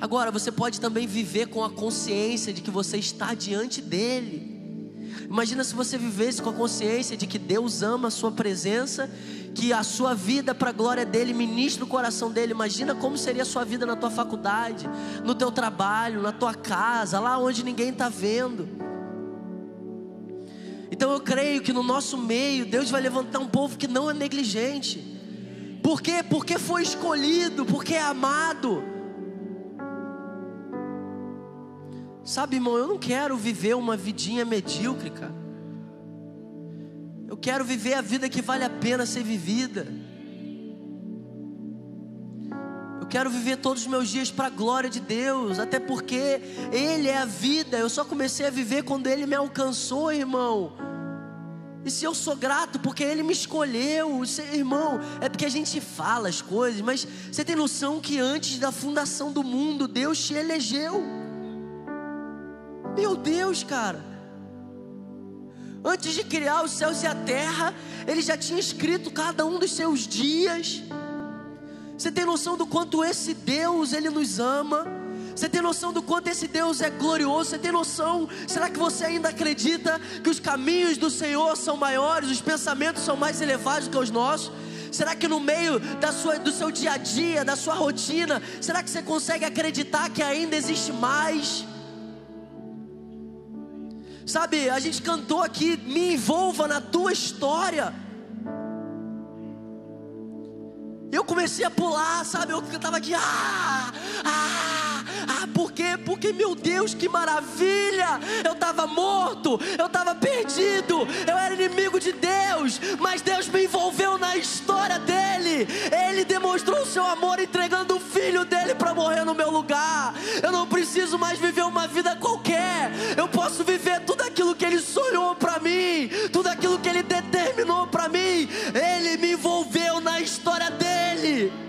Agora, você pode também viver com a consciência de que você está diante dele. Imagina se você vivesse com a consciência de que Deus ama a sua presença, que a sua vida para a glória dele ministra o coração dele. Imagina como seria a sua vida na tua faculdade, no teu trabalho, na tua casa, lá onde ninguém está vendo. Então eu creio que no nosso meio Deus vai levantar um povo que não é negligente. Por quê? Porque foi escolhido, porque é amado. Sabe, irmão, eu não quero viver uma vidinha medíocre, cara. Eu quero viver a vida que vale a pena ser vivida. Eu quero viver todos os meus dias para a glória de Deus, até porque Ele é a vida. Eu só comecei a viver quando Ele me alcançou, irmão. E se eu sou grato porque Ele me escolheu, irmão, é porque a gente fala as coisas, mas você tem noção que antes da fundação do mundo, Deus te elegeu. Meu Deus, cara. Antes de criar os céus e a terra, ele já tinha escrito cada um dos seus dias. Você tem noção do quanto esse Deus ele nos ama? Você tem noção do quanto esse Deus é glorioso? Você tem noção? Será que você ainda acredita que os caminhos do Senhor são maiores, os pensamentos são mais elevados que os nossos? Será que no meio da sua, do seu dia a dia, da sua rotina, será que você consegue acreditar que ainda existe mais? Sabe, a gente cantou aqui, me envolva na tua história. Eu comecei a pular, sabe? Eu cantava aqui, ah, ah, ah, por quê? Porque, meu Deus, que maravilha! Eu estava morto, eu estava perdido, eu era inimigo de Deus, mas Deus me envolveu na história dele. Ele demonstrou o seu amor entregando o filho dele para morrer no meu lugar. Eu não preciso mais viver uma vida qualquer, eu posso viver tudo aquilo que ele sonhou para mim, tudo aquilo que ele determinou para mim. Ele me envolveu na história dele.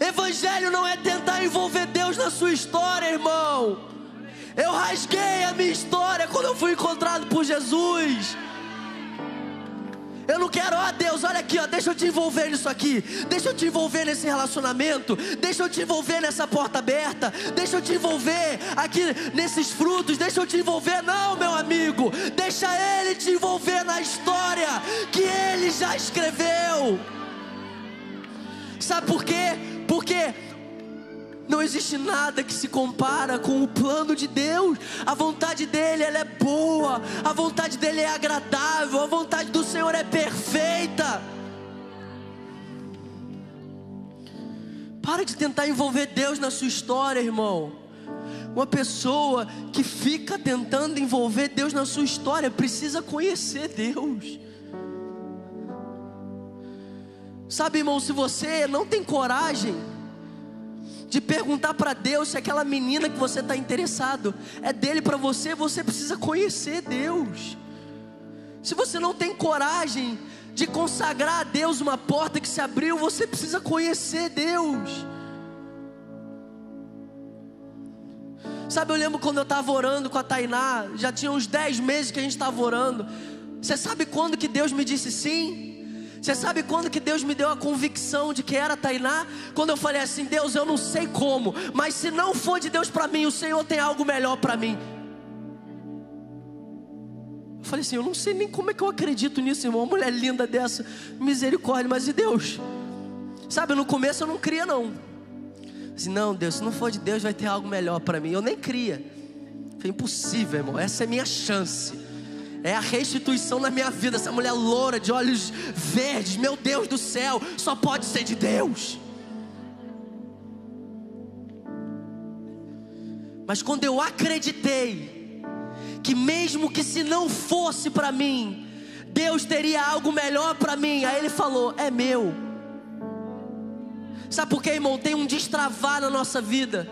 Evangelho não é tentar envolver Deus na sua história, irmão. Eu rasguei a minha história quando eu fui encontrado por Jesus. Eu não quero, ó Deus, olha aqui, ó, deixa eu te envolver nisso aqui, deixa eu te envolver nesse relacionamento, deixa eu te envolver nessa porta aberta, deixa eu te envolver aqui nesses frutos, deixa eu te envolver, não, meu amigo, deixa Ele te envolver na história que Ele já escreveu. Sabe por quê? Porque não existe nada que se compara com o plano de Deus. A vontade dele ela é boa, a vontade dele é agradável, a vontade do Senhor é perfeita. Para de tentar envolver Deus na sua história, irmão. Uma pessoa que fica tentando envolver Deus na sua história precisa conhecer Deus. Sabe, irmão, se você não tem coragem de perguntar para Deus se aquela menina que você está interessado é dele para você, você precisa conhecer Deus. Se você não tem coragem de consagrar a Deus uma porta que se abriu, você precisa conhecer Deus. Sabe, eu lembro quando eu estava orando com a Tainá, já tinha uns 10 meses que a gente estava orando. Você sabe quando que Deus me disse sim? Você sabe quando que Deus me deu a convicção de que era Tainá? Quando eu falei assim, Deus, eu não sei como, mas se não for de Deus para mim, o Senhor tem algo melhor para mim. Eu falei assim, eu não sei nem como é que eu acredito nisso, irmão. Uma mulher linda dessa, misericórdia, mas e Deus? Sabe, no começo eu não cria não. Assim, não, Deus, se não for de Deus, vai ter algo melhor para mim. Eu nem cria. Foi impossível, irmão. Essa é minha chance é a restituição na minha vida. Essa mulher loura, de olhos verdes, meu Deus do céu, só pode ser de Deus. Mas quando eu acreditei, que mesmo que se não fosse para mim, Deus teria algo melhor para mim, aí Ele falou: é meu. Sabe por quê, irmão? Tem um destravar na nossa vida.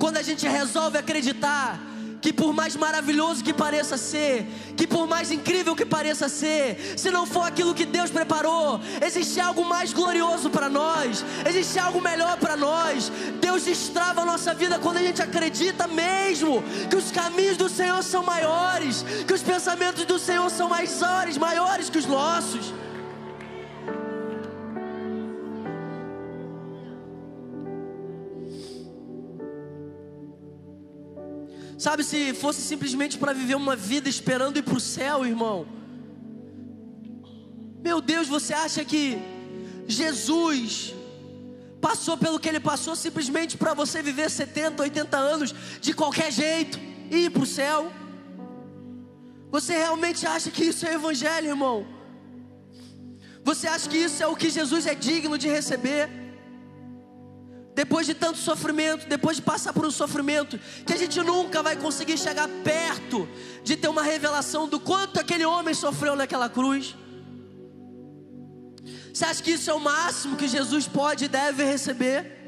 Quando a gente resolve acreditar que por mais maravilhoso que pareça ser, que por mais incrível que pareça ser, se não for aquilo que Deus preparou, existe algo mais glorioso para nós, existe algo melhor para nós. Deus destrava a nossa vida quando a gente acredita mesmo que os caminhos do Senhor são maiores, que os pensamentos do Senhor são maiores, maiores que os nossos. Sabe, se fosse simplesmente para viver uma vida esperando ir para o céu, irmão. Meu Deus, você acha que Jesus passou pelo que ele passou simplesmente para você viver 70, 80 anos de qualquer jeito e ir para o céu? Você realmente acha que isso é evangelho, irmão? Você acha que isso é o que Jesus é digno de receber? Depois de tanto sofrimento, depois de passar por um sofrimento, que a gente nunca vai conseguir chegar perto de ter uma revelação do quanto aquele homem sofreu naquela cruz. Você acha que isso é o máximo que Jesus pode e deve receber?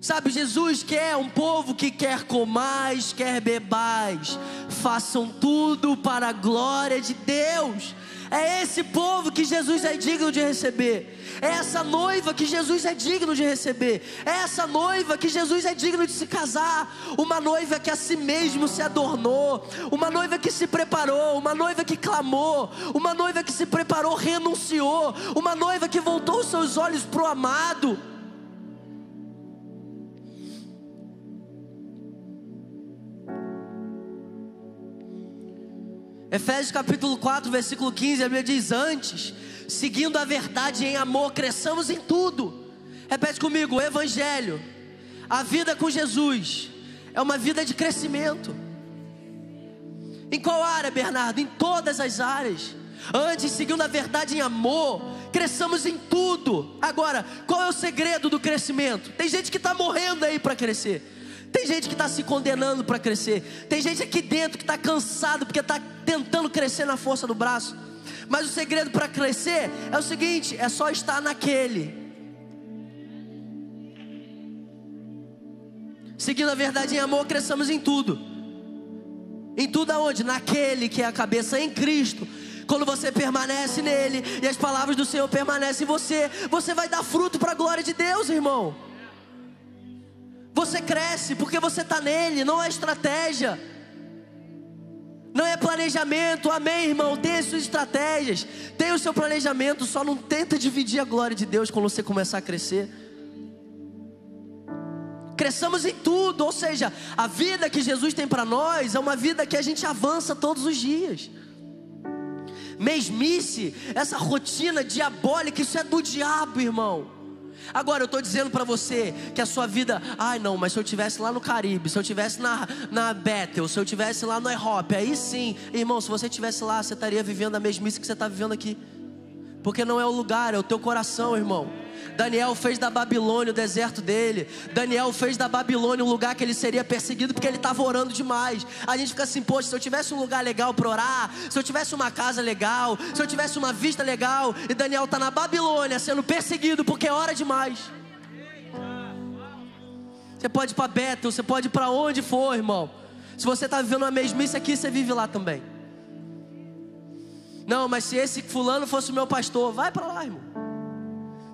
Sabe, Jesus quer um povo que quer comais, quer bebais, façam tudo para a glória de Deus. É esse povo que Jesus é digno de receber. É essa noiva que Jesus é digno de receber. É essa noiva que Jesus é digno de se casar. Uma noiva que a si mesmo se adornou. Uma noiva que se preparou. Uma noiva que clamou. Uma noiva que se preparou, renunciou. Uma noiva que voltou os seus olhos para o amado. Efésios capítulo 4, versículo 15, a Bíblia diz: Antes, seguindo a verdade em amor, cresçamos em tudo. Repete comigo: o Evangelho, a vida com Jesus, é uma vida de crescimento. Em qual área, Bernardo? Em todas as áreas. Antes, seguindo a verdade em amor, cresçamos em tudo. Agora, qual é o segredo do crescimento? Tem gente que está morrendo aí para crescer. Tem gente que está se condenando para crescer. Tem gente aqui dentro que está cansado porque está tentando crescer na força do braço. Mas o segredo para crescer é o seguinte: é só estar naquele. Seguindo a verdade em amor, cresçamos em tudo. Em tudo aonde? Naquele que é a cabeça em Cristo. Quando você permanece nele e as palavras do Senhor permanecem em você, você vai dar fruto para a glória de Deus, irmão. Você cresce porque você está nele, não é estratégia. Não é planejamento, amém, irmão. As suas estratégias, tem o seu planejamento, só não tenta dividir a glória de Deus quando você começar a crescer. Cresçamos em tudo, ou seja, a vida que Jesus tem para nós é uma vida que a gente avança todos os dias. Mesmice, essa rotina diabólica, isso é do diabo, irmão. Agora eu estou dizendo para você que a sua vida, ai não, mas se eu tivesse lá no Caribe, se eu tivesse na, na Bethel, se eu tivesse lá no Europe, aí sim, irmão, se você tivesse lá, você estaria vivendo a mesmice que você está vivendo aqui. Porque não é o lugar, é o teu coração, irmão. Daniel fez da Babilônia o deserto dele. Daniel fez da Babilônia um lugar que ele seria perseguido porque ele estava orando demais. A gente fica assim, poxa, se eu tivesse um lugar legal para orar, se eu tivesse uma casa legal, se eu tivesse uma vista legal, e Daniel está na Babilônia sendo perseguido porque ora demais. Você pode ir para Bethel, você pode ir para onde for, irmão. Se você está vivendo a mesmice aqui, você vive lá também. Não, mas se esse fulano fosse o meu pastor, vai para lá, irmão.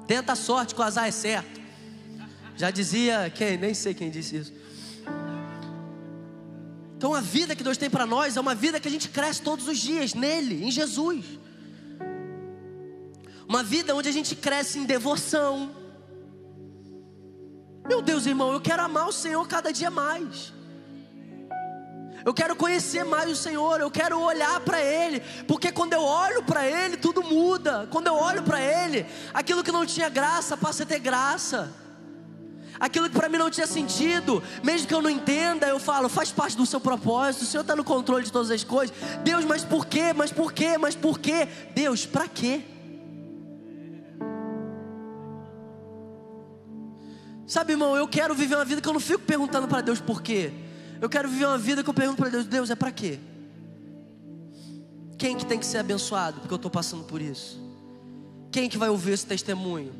Tenta a sorte, que o azar é certo. Já dizia quem? Nem sei quem disse isso. Então a vida que Deus tem para nós é uma vida que a gente cresce todos os dias nele, em Jesus. Uma vida onde a gente cresce em devoção. Meu Deus, irmão, eu quero amar o Senhor cada dia mais. Eu quero conhecer mais o Senhor, eu quero olhar para Ele, porque quando eu olho para Ele, tudo muda. Quando eu olho para Ele, aquilo que não tinha graça passa a ter graça. Aquilo que para mim não tinha sentido, mesmo que eu não entenda, eu falo, faz parte do seu propósito, o Senhor está no controle de todas as coisas. Deus, mas por quê? Mas por quê? Mas por quê? Deus, para quê? Sabe, irmão, eu quero viver uma vida que eu não fico perguntando para Deus por quê. Eu quero viver uma vida que eu pergunto para Deus: Deus, é para quê? Quem que tem que ser abençoado porque eu estou passando por isso? Quem que vai ouvir esse testemunho?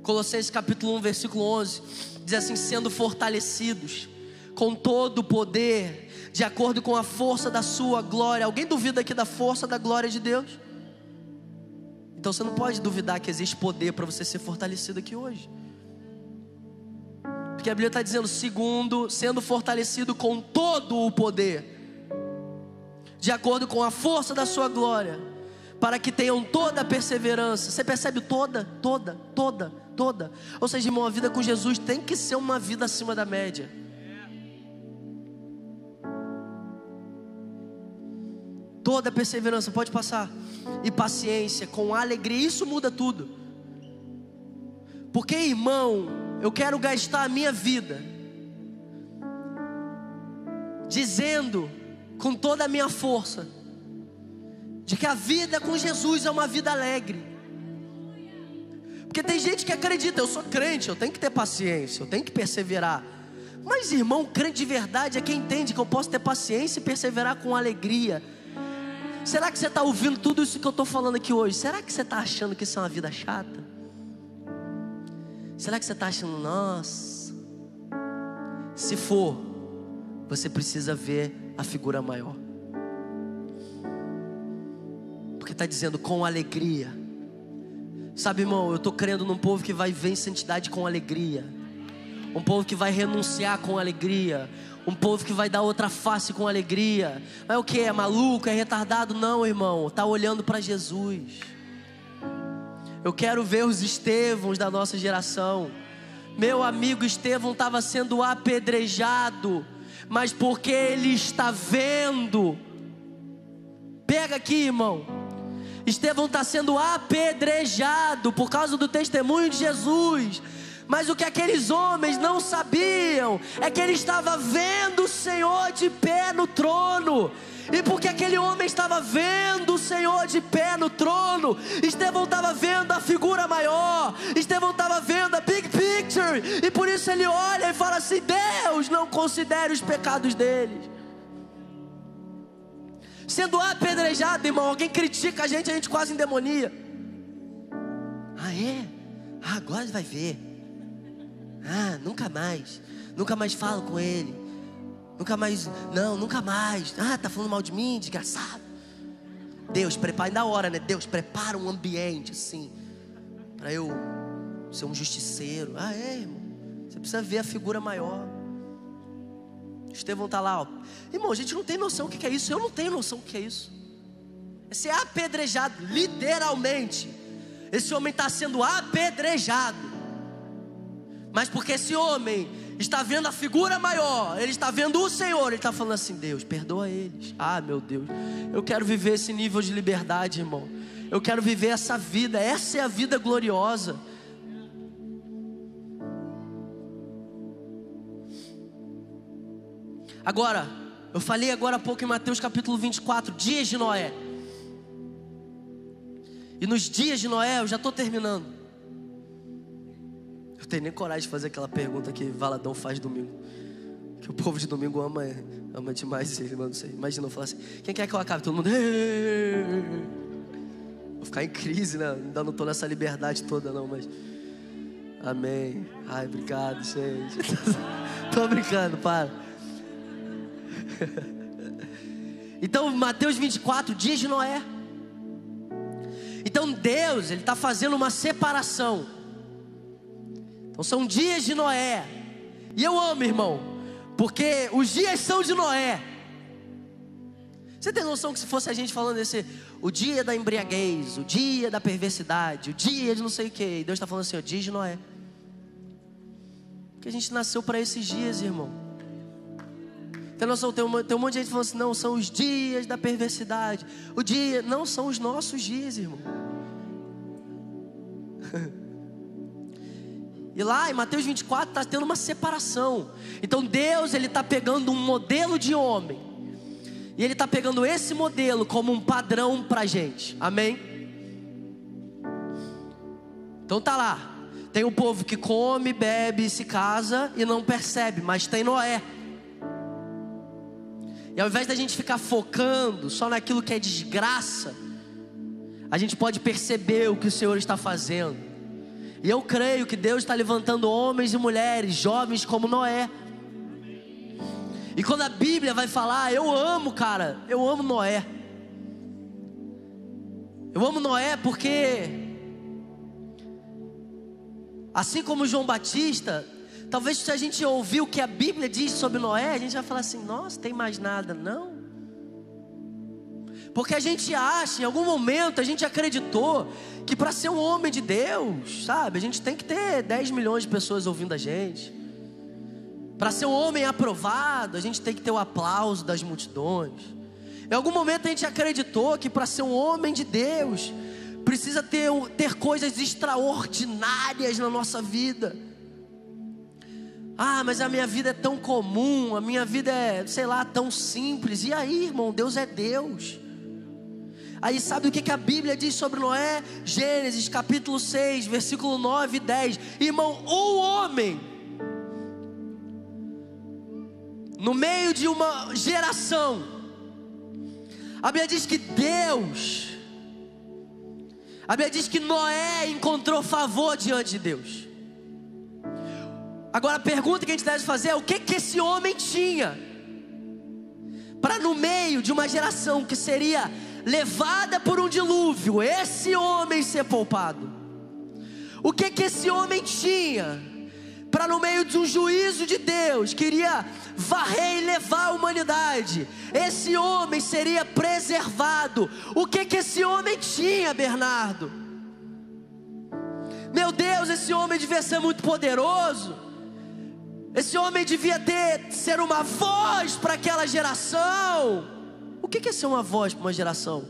Colossenses capítulo 1, versículo 11 diz assim: sendo fortalecidos com todo o poder, de acordo com a força da sua glória. Alguém duvida aqui da força da glória de Deus? Então você não pode duvidar que existe poder para você ser fortalecido aqui hoje. Porque a Bíblia está dizendo, segundo, sendo fortalecido com todo o poder, de acordo com a força da sua glória, para que tenham toda a perseverança. Você percebe toda, toda, toda, toda. Ou seja, irmão, a vida com Jesus tem que ser uma vida acima da média. Toda a perseverança, pode passar. E paciência, com alegria, isso muda tudo. Porque, irmão, eu quero gastar a minha vida dizendo com toda a minha força de que a vida com Jesus é uma vida alegre. Porque tem gente que acredita, eu sou crente, eu tenho que ter paciência, eu tenho que perseverar. Mas irmão, crente de verdade é quem entende que eu posso ter paciência e perseverar com alegria. Será que você está ouvindo tudo isso que eu estou falando aqui hoje? Será que você está achando que isso é uma vida chata? Será que você está achando, nossa? Se for, você precisa ver a figura maior. Porque está dizendo com alegria. Sabe, irmão, eu estou crendo num povo que vai ver em santidade com alegria. Um povo que vai renunciar com alegria. Um povo que vai dar outra face com alegria. Mas o que? É maluco? É retardado? Não, irmão. Está olhando para Jesus. Eu quero ver os Estevãos da nossa geração. Meu amigo Estevão estava sendo apedrejado, mas porque ele está vendo. Pega aqui, irmão. Estevão está sendo apedrejado por causa do testemunho de Jesus. Mas o que aqueles homens não sabiam é que ele estava vendo o Senhor de pé no trono. E porque aquele homem estava vendo o Senhor de pé no trono, Estevão estava vendo a figura maior, Estevão estava vendo a big picture, e por isso ele olha e fala assim: Deus não considere os pecados deles. Sendo apedrejado, irmão, alguém critica a gente, a gente quase endemonia. Ah, é? Ah, agora vai ver. Ah, nunca mais. Nunca mais falo com ele. Nunca mais, não, nunca mais. Ah, tá falando mal de mim, desgraçado. Deus, prepara, ainda hora, né? Deus, prepara um ambiente assim, para eu ser um justiceiro. Ah, é, irmão. Você precisa ver a figura maior. Estevão tá lá, ó. Irmão, a gente não tem noção do que é isso. Eu não tenho noção do que é isso. É ser apedrejado, literalmente. Esse homem está sendo apedrejado. Mas porque esse homem está vendo a figura maior, ele está vendo o Senhor, ele está falando assim: Deus, perdoa eles. Ah, meu Deus, eu quero viver esse nível de liberdade, irmão. Eu quero viver essa vida, essa é a vida gloriosa. Agora, eu falei agora há pouco em Mateus capítulo 24, dias de Noé. E nos dias de Noé, eu já estou terminando. Não tenho nem coragem de fazer aquela pergunta que Valadão faz domingo. Que o povo de domingo ama, ama demais ele, mano. Sei. Imagina eu falar assim: quem quer que eu acabe? Todo mundo. Vou ficar em crise, né? Ainda não estou nessa liberdade toda, não, mas. Amém. Ai, obrigado, gente. Tô brincando, para. Então, Mateus 24, dias de Noé. Então, Deus, Ele está fazendo uma separação. Então, são dias de Noé. E eu amo, irmão, porque os dias são de Noé. Você tem noção que se fosse a gente falando esse, o dia da embriaguez, o dia da perversidade, o dia de não sei o que, Deus está falando assim, o dia de Noé. Que a gente nasceu para esses dias, irmão. Tem noção? Tem um, tem um monte de gente falando assim, não, são os dias da perversidade. O dia, não são os nossos dias, irmão. E lá em Mateus 24 está tendo uma separação. Então Deus ele está pegando um modelo de homem e Ele está pegando esse modelo como um padrão para a gente. Amém? Então tá lá. Tem o povo que come, bebe, se casa e não percebe, mas tem Noé. E ao invés da gente ficar focando só naquilo que é desgraça, a gente pode perceber o que o Senhor está fazendo. E eu creio que Deus está levantando homens e mulheres, jovens como Noé. E quando a Bíblia vai falar, eu amo, cara, eu amo Noé. Eu amo Noé porque, assim como João Batista, talvez se a gente ouvir o que a Bíblia diz sobre Noé, a gente vai falar assim: nossa, tem mais nada, não. Porque a gente acha, em algum momento, a gente acreditou que para ser um homem de Deus, sabe, a gente tem que ter 10 milhões de pessoas ouvindo a gente. Para ser um homem aprovado, a gente tem que ter o aplauso das multidões. Em algum momento a gente acreditou que para ser um homem de Deus, precisa ter, ter coisas extraordinárias na nossa vida. Ah, mas a minha vida é tão comum, a minha vida é, sei lá, tão simples. E aí, irmão, Deus é Deus. Aí sabe o que, a Bíblia diz sobre Noé? Gênesis capítulo 6, versículo 9 e 10. Irmão, um homem, no meio de uma geração, a Bíblia diz que Deus, a Bíblia diz que Noé encontrou favor diante de Deus. Agora a pergunta que a gente deve fazer é: o que, que esse homem tinha? Para no meio de uma geração que seria levada por um dilúvio, esse homem ser poupado. O que que esse homem tinha para no meio de um juízo de Deus, queria varrer e levar a humanidade, esse homem seria preservado. O que que esse homem tinha, Bernardo? Meu Deus, esse homem devia ser muito poderoso. Esse homem devia ter ser uma voz para aquela geração. O que é ser uma voz para uma geração?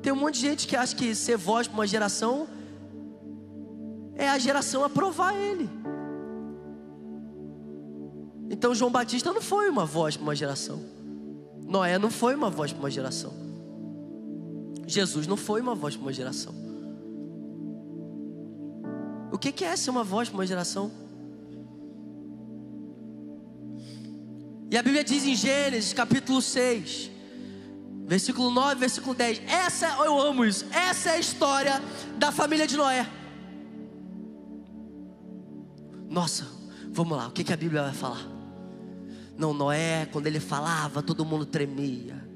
Tem um monte de gente que acha que ser voz para uma geração é a geração aprovar ele. Então João Batista não foi uma voz para uma geração. Noé não foi uma voz para uma geração. Jesus não foi uma voz para uma geração. O que é ser uma voz para uma geração? E a Bíblia diz em Gênesis capítulo 6, versículo 9, versículo 10. Essa, eu amo isso. Essa é a história da família de Noé. Nossa, vamos lá, o que, que a Bíblia vai falar? Não, Noé, quando ele falava, todo mundo tremia.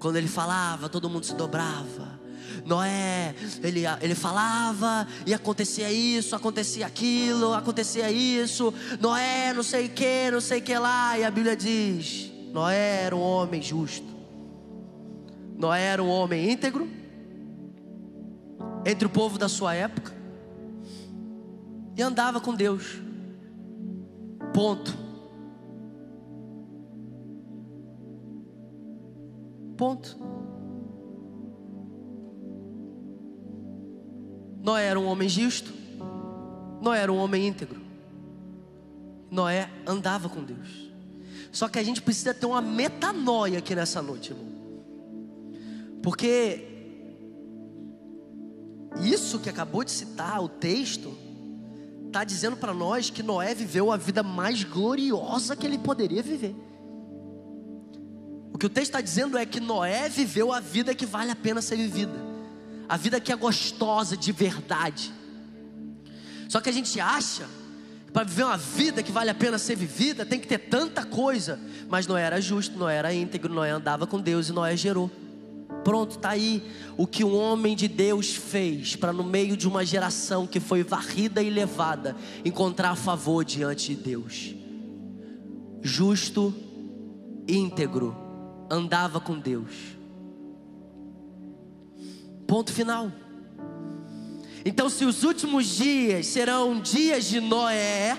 Quando ele falava, todo mundo se dobrava. Noé, ele, ele falava e acontecia isso, acontecia aquilo, acontecia isso. Noé, não sei que, não sei que lá. E a Bíblia diz: Noé era um homem justo. Noé era um homem íntegro entre o povo da sua época e andava com Deus. Ponto. Ponto. Noé era um homem justo, Noé era um homem íntegro, Noé andava com Deus. Só que a gente precisa ter uma metanoia aqui nessa noite, irmão. Porque isso que acabou de citar, o texto, está dizendo para nós que Noé viveu a vida mais gloriosa que ele poderia viver. O que o texto está dizendo é que Noé viveu a vida que vale a pena ser vivida a vida que é gostosa de verdade. Só que a gente acha para viver uma vida que vale a pena ser vivida, tem que ter tanta coisa. Mas Noé era justo, Noé era íntegro, Noé andava com Deus e Noé gerou. Pronto, está aí o que um homem de Deus fez para, no meio de uma geração que foi varrida e levada, encontrar favor diante de Deus. Justo, íntegro, andava com Deus. Ponto final. Então, se os últimos dias serão dias de Noé,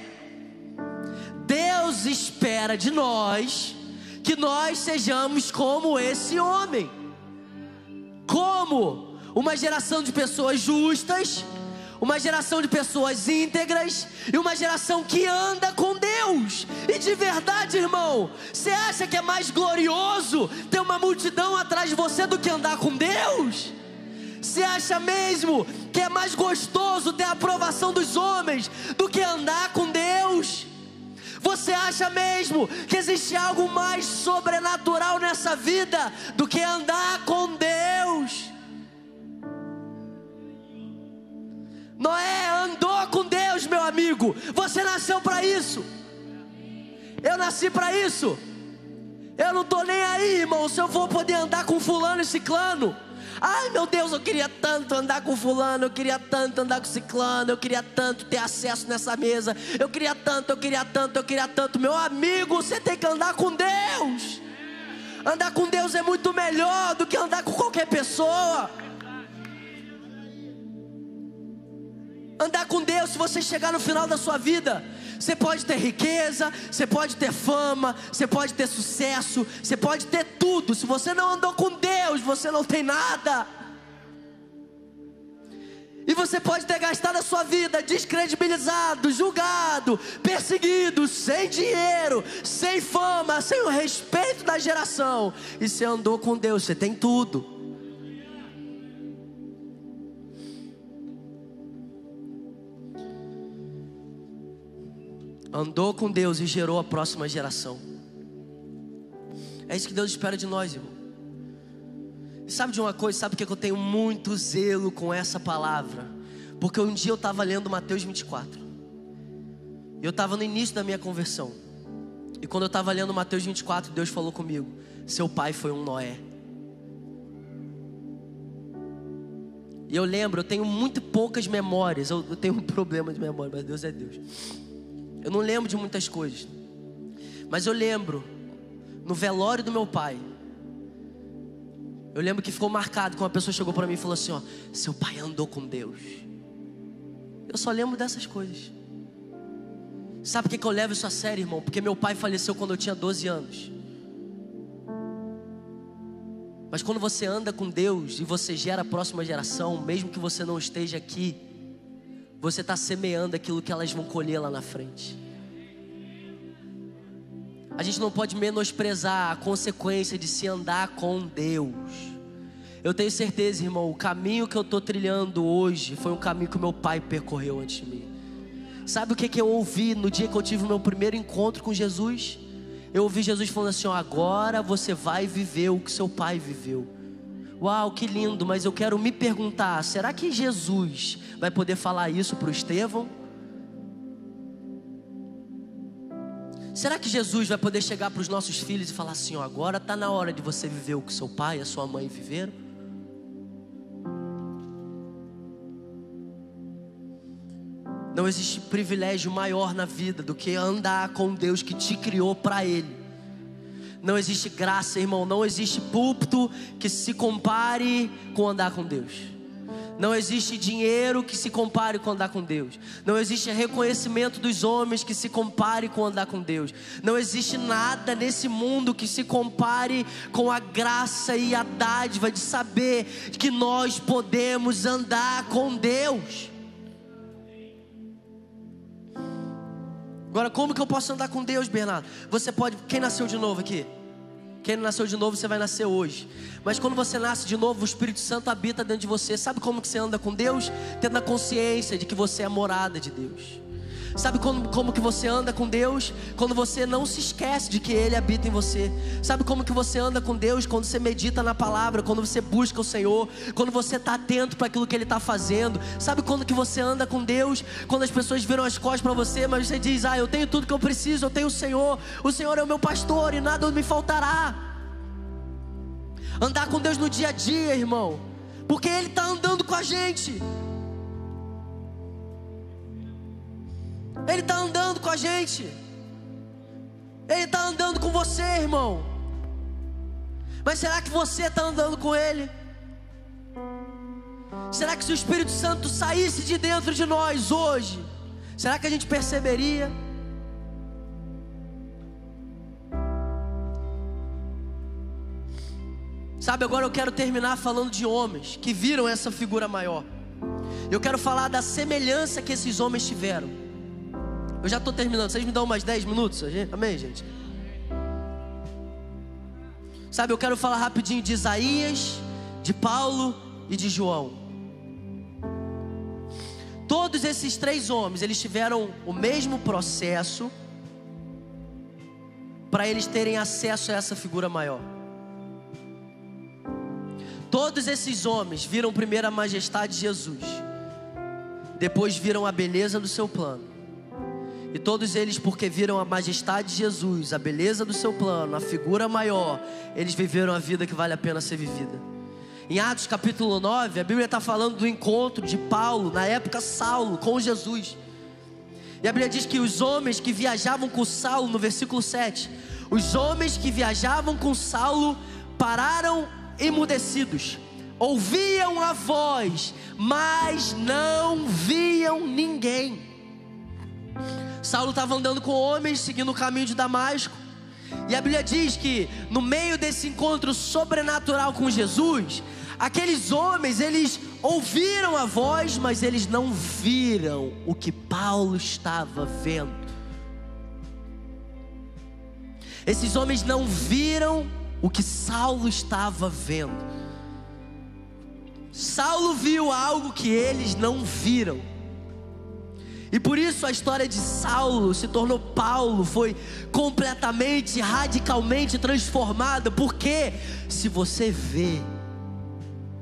Deus espera de nós que nós sejamos como esse homem. Como uma geração de pessoas justas, uma geração de pessoas íntegras e uma geração que anda com Deus. E de verdade, irmão, você acha que é mais glorioso ter uma multidão atrás de você do que andar com Deus? Você acha mesmo que é mais gostoso ter a aprovação dos homens do que andar com Deus? Você acha mesmo que existe algo mais sobrenatural nessa vida do que andar com Deus? Noé andou com Deus, meu amigo. Você nasceu para isso. Eu nasci para isso. Eu não tô nem aí, irmão, se eu vou poder andar com fulano e ciclano. Ai meu Deus, eu queria tanto andar com fulano, eu queria tanto andar com ciclano, eu queria tanto ter acesso nessa mesa, eu queria tanto, eu queria tanto, eu queria tanto. Meu amigo, você tem que andar com Deus. Andar com Deus é muito melhor do que andar com qualquer pessoa. Andar com Deus, se você chegar no final da sua vida, você pode ter riqueza, você pode ter fama, você pode ter sucesso, você pode ter tudo. Se você não andou com Deus, você não tem nada. E você pode ter gastado a sua vida descredibilizado, julgado, perseguido, sem dinheiro, sem fama, sem o respeito da geração. E você andou com Deus, você tem tudo. Andou com Deus e gerou a próxima geração. É isso que Deus espera de nós, irmão. E sabe de uma coisa? Sabe que eu tenho muito zelo com essa palavra? Porque um dia eu estava lendo Mateus 24. E eu estava no início da minha conversão. E quando eu estava lendo Mateus 24, Deus falou comigo: Seu pai foi um Noé. E eu lembro, eu tenho muito poucas memórias. Eu, eu tenho um problema de memória, mas Deus é Deus. Eu não lembro de muitas coisas. Mas eu lembro, no velório do meu pai, eu lembro que ficou marcado quando uma pessoa chegou para mim e falou assim: Ó, seu pai andou com Deus. Eu só lembro dessas coisas. Sabe por que, eu levo isso a sério, irmão? Porque meu pai faleceu quando eu tinha 12 anos. Mas quando você anda com Deus e você gera a próxima geração, mesmo que você não esteja aqui, você está semeando aquilo que elas vão colher lá na frente. A gente não pode menosprezar a consequência de se andar com Deus. Eu tenho certeza, irmão, o caminho que eu estou trilhando hoje foi um caminho que meu pai percorreu antes de mim. Sabe o que, que eu ouvi no dia que eu tive o meu primeiro encontro com Jesus? Eu ouvi Jesus falando assim: agora você vai viver o que seu pai viveu. Uau, que lindo, mas eu quero me perguntar: será que Jesus vai poder falar isso para o Estevão? Será que Jesus vai poder chegar para os nossos filhos e falar assim: ó, agora está na hora de você viver o que seu pai e a sua mãe viveram? Não existe privilégio maior na vida do que andar com Deus que te criou para Ele. Não existe graça, irmão. Não existe púlpito que se compare com andar com Deus. Não existe dinheiro que se compare com andar com Deus. Não existe reconhecimento dos homens que se compare com andar com Deus. Não existe nada nesse mundo que se compare com a graça e a dádiva de saber que nós podemos andar com Deus. Agora, como que eu posso andar com Deus, Bernardo? Você pode. Quem nasceu de novo aqui? Quem não nasceu de novo, você vai nascer hoje. Mas quando você nasce de novo, o Espírito Santo habita dentro de você. Sabe como que você anda com Deus? Tendo a consciência de que você é morada de Deus. Sabe como, como que você anda com Deus? Quando você não se esquece de que Ele habita em você. Sabe como que você anda com Deus? Quando você medita na palavra, quando você busca o Senhor, quando você está atento para aquilo que Ele está fazendo. Sabe quando que você anda com Deus? Quando as pessoas viram as costas para você, mas você diz: Ah, eu tenho tudo que eu preciso, eu tenho o Senhor, o Senhor é o meu pastor e nada me faltará. Andar com Deus no dia a dia, irmão, porque Ele está andando com a gente. Ele está andando com a gente. Ele está andando com você, irmão. Mas será que você está andando com Ele? Será que se o Espírito Santo saísse de dentro de nós hoje, será que a gente perceberia? Sabe, agora eu quero terminar falando de homens que viram essa figura maior. Eu quero falar da semelhança que esses homens tiveram. Eu já estou terminando. Vocês me dão mais 10 minutos? Amém, gente? Sabe, eu quero falar rapidinho de Isaías, de Paulo e de João. Todos esses três homens, eles tiveram o mesmo processo para eles terem acesso a essa figura maior. Todos esses homens viram primeiro a majestade de Jesus, depois viram a beleza do seu plano e todos eles, porque viram a majestade de Jesus, a beleza do seu plano, a figura maior, eles viveram a vida que vale a pena ser vivida. Em Atos capítulo 9, a Bíblia está falando do encontro de Paulo, na época Saulo, com Jesus. E a Bíblia diz que os homens que viajavam com Saulo, no versículo 7, os homens que viajavam com Saulo pararam emudecidos, ouviam a voz, mas não viam ninguém. Saulo estava andando com homens, seguindo o caminho de Damasco. E a Bíblia diz que no meio desse encontro sobrenatural com Jesus, aqueles homens, eles ouviram a voz, mas eles não viram o que Paulo estava vendo. Esses homens não viram o que Saulo estava vendo. Saulo viu algo que eles não viram. E por isso a história de Saulo se tornou Paulo, foi completamente, radicalmente transformada, porque se você vê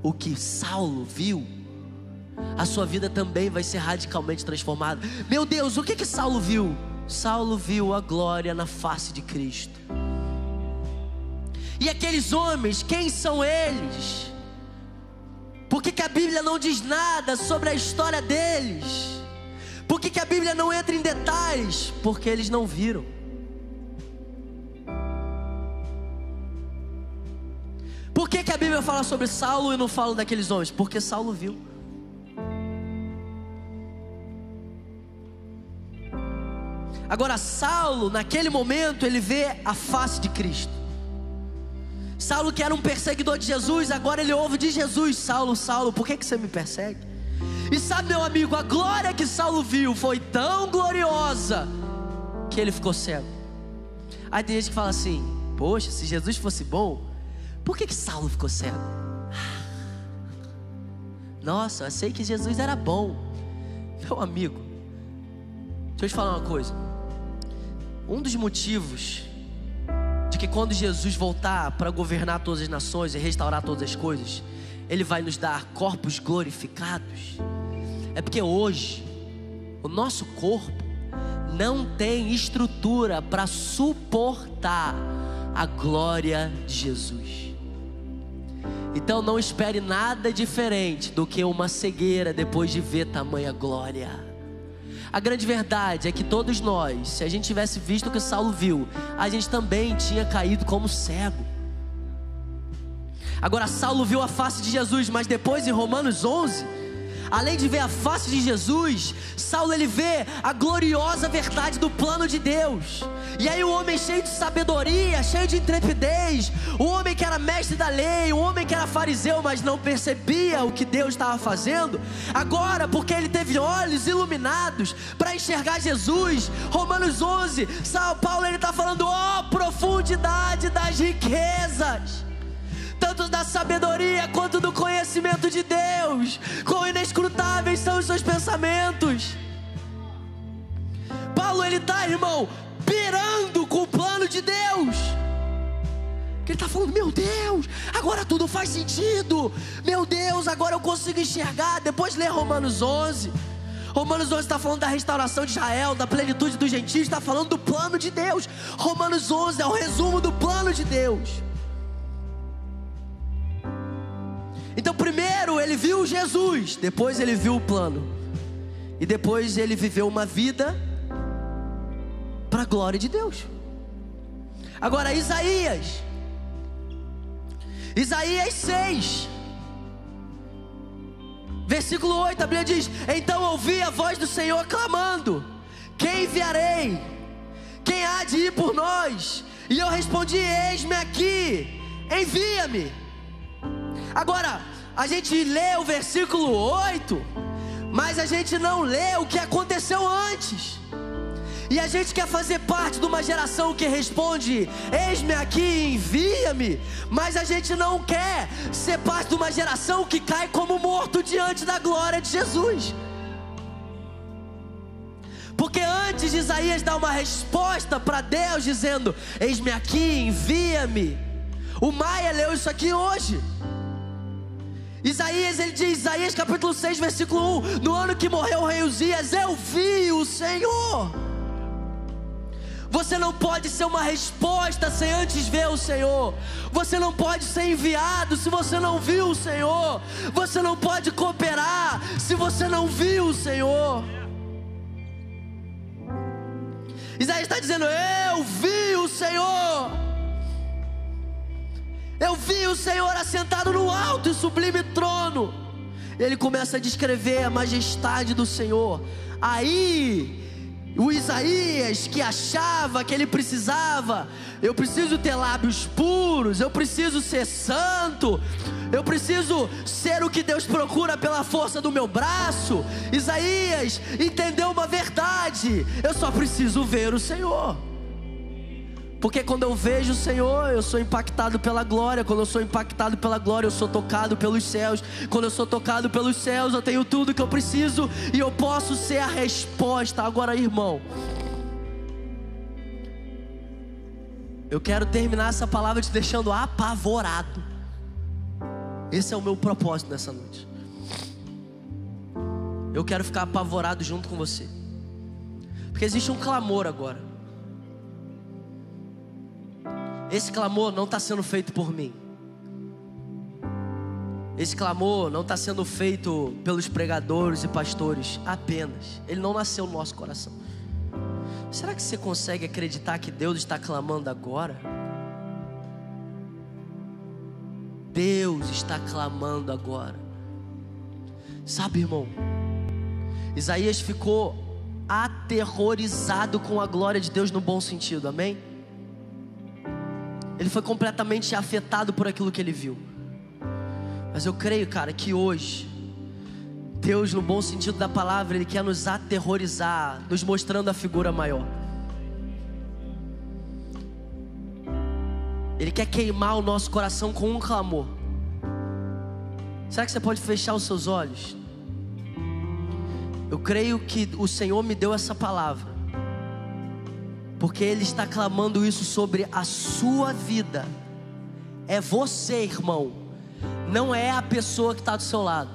o que Saulo viu, a sua vida também vai ser radicalmente transformada. Meu Deus, o que que Saulo viu? Saulo viu a glória na face de Cristo. E aqueles homens, quem são eles? Por que, que a Bíblia não diz nada sobre a história deles? Por que, que a Bíblia não entra em detalhes? Porque eles não viram. Por que, que a Bíblia fala sobre Saulo e não fala daqueles homens? Porque Saulo viu. Agora, Saulo, naquele momento, ele vê a face de Cristo. Saulo, que era um perseguidor de Jesus, agora ele ouve de Jesus: Saulo, Saulo, por que, que você me persegue? E sabe, meu amigo, a glória que Saulo viu foi tão gloriosa que ele ficou cego. Aí tem gente que fala assim: Poxa, se Jesus fosse bom, por que, que Saulo ficou cego? Nossa, eu sei que Jesus era bom. Meu amigo, deixa eu te falar uma coisa. Um dos motivos de que quando Jesus voltar para governar todas as nações e restaurar todas as coisas, Ele vai nos dar corpos glorificados é porque hoje o nosso corpo não tem estrutura para suportar a glória de Jesus. Então não espere nada diferente do que uma cegueira depois de ver tamanha glória. A grande verdade é que todos nós, se a gente tivesse visto o que Saulo viu, a gente também tinha caído como cego. Agora Saulo viu a face de Jesus, mas depois em Romanos 11, além de ver a face de Jesus, Saulo ele vê a gloriosa verdade do plano de Deus. E aí o homem cheio de sabedoria, cheio de intrepidez, o homem que era mestre da lei, o homem que era fariseu, mas não percebia o que Deus estava fazendo, agora porque ele teve olhos iluminados para enxergar Jesus, Romanos 11, São Paulo ele está falando, ó oh, profundidade das riquezas tanto da sabedoria quanto do conhecimento de Deus. Quão inescrutáveis são os seus pensamentos. Paulo, ele está, irmão, pirando com o plano de Deus. Ele está falando, meu Deus, agora tudo faz sentido. Meu Deus, agora eu consigo enxergar. Depois lê Romanos 11. Romanos 11 está falando da restauração de Israel, da plenitude dos gentios, está falando do plano de Deus. Romanos 11 é o resumo do plano de Deus. Então, primeiro ele viu Jesus, depois ele viu o plano, e depois ele viveu uma vida para a glória de Deus. Agora, Isaías, Isaías 6, versículo 8, a Bíblia diz: Então ouvi a voz do Senhor clamando: Quem enviarei? Quem há de ir por nós? E eu respondi: Eis-me aqui, envia-me. Agora, a gente lê o versículo 8, mas a gente não lê o que aconteceu antes. E a gente quer fazer parte de uma geração que responde: Eis-me aqui, envia-me. Mas a gente não quer ser parte de uma geração que cai como morto diante da glória de Jesus. Porque antes de Isaías dar uma resposta para Deus, dizendo: Eis-me aqui, envia-me. O Maia leu isso aqui hoje. Isaías, ele diz, Isaías capítulo 6, versículo 1: No ano que morreu o rei Uzias, eu vi o Senhor. Você não pode ser uma resposta sem antes ver o Senhor. Você não pode ser enviado se você não viu o Senhor. Você não pode cooperar se você não viu o Senhor. Isaías está dizendo: Eu vi o Senhor. Eu vi o Senhor assentado no alto e sublime trono. Ele começa a descrever a majestade do Senhor. Aí o Isaías que achava que ele precisava, eu preciso ter lábios puros, eu preciso ser santo, eu preciso ser o que Deus procura pela força do meu braço. Isaías entendeu uma verdade: eu só preciso ver o Senhor. Porque quando eu vejo o Senhor, eu sou impactado pela glória. Quando eu sou impactado pela glória, eu sou tocado pelos céus. Quando eu sou tocado pelos céus, eu tenho tudo que eu preciso e eu posso ser a resposta. Agora, irmão, eu quero terminar essa palavra te deixando apavorado. Esse é o meu propósito nessa noite. Eu quero ficar apavorado junto com você. Porque existe um clamor agora. Esse clamor não está sendo feito por mim. Esse clamor não está sendo feito pelos pregadores e pastores apenas. Ele não nasceu no nosso coração. Será que você consegue acreditar que Deus está clamando agora? Deus está clamando agora. Sabe, irmão? Isaías ficou aterrorizado com a glória de Deus no bom sentido, amém? Ele foi completamente afetado por aquilo que ele viu. Mas eu creio, cara, que hoje, Deus, no bom sentido da palavra, Ele quer nos aterrorizar, nos mostrando a figura maior. Ele quer queimar o nosso coração com um clamor. Será que você pode fechar os seus olhos? Eu creio que o Senhor me deu essa palavra porque Ele está clamando isso sobre a sua vida. É você, irmão, não é a pessoa que está do seu lado,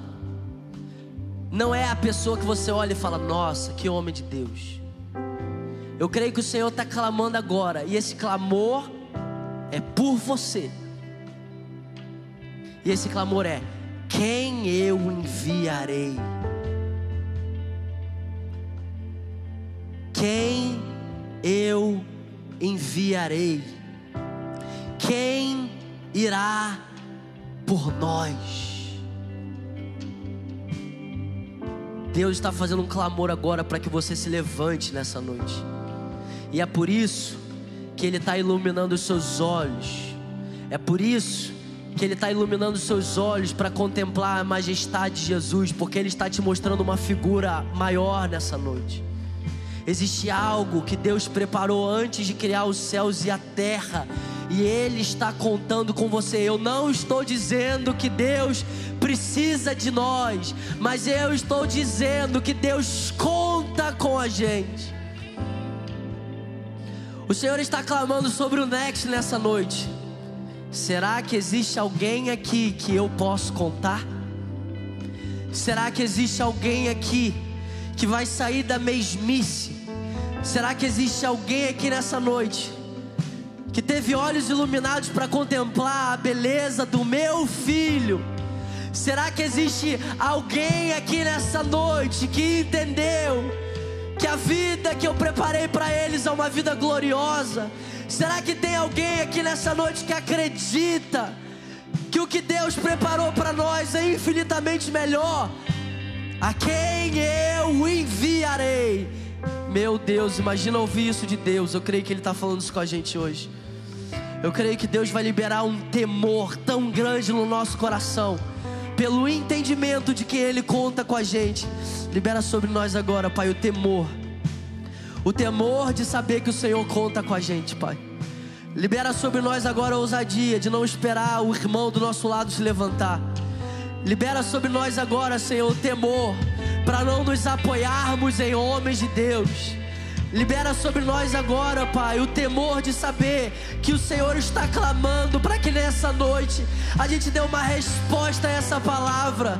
não é a pessoa que você olha e fala: Nossa, que homem de Deus. Eu creio que o Senhor está clamando agora, e esse clamor é por você. E esse clamor é: Quem eu enviarei? Quem eu enviarei. Quem irá por nós? Deus está fazendo um clamor agora para que você se levante nessa noite. E é por isso que Ele está iluminando os seus olhos. É por isso que Ele está iluminando os seus olhos para contemplar a majestade de Jesus, porque Ele está te mostrando uma figura maior nessa noite. Existe algo que Deus preparou antes de criar os céus e a terra, e Ele está contando com você. Eu não estou dizendo que Deus precisa de nós, mas eu estou dizendo que Deus conta com a gente. O Senhor está clamando sobre o Next nessa noite. Será que existe alguém aqui que eu posso contar? Será que existe alguém aqui que vai sair da mesmice? Será que existe alguém aqui nessa noite que teve olhos iluminados para contemplar a beleza do meu filho? Será que existe alguém aqui nessa noite que entendeu que a vida que eu preparei para eles é uma vida gloriosa? Será que tem alguém aqui nessa noite que acredita que o que Deus preparou para nós é infinitamente melhor? A quem eu enviarei? Meu Deus, imagina ouvir isso de Deus. Eu creio que Ele está falando isso com a gente hoje. Eu creio que Deus vai liberar um temor tão grande no nosso coração pelo entendimento de que Ele conta com a gente. Libera sobre nós agora, Pai, o temor. O temor de saber que o Senhor conta com a gente, Pai. Libera sobre nós agora a ousadia de não esperar o irmão do nosso lado se levantar. Libera sobre nós agora, Senhor, o temor para não nos apoiarmos em homens de Deus Libera sobre nós agora, Pai, o temor de saber que o Senhor está clamando para que nessa noite a gente dê uma resposta a essa palavra.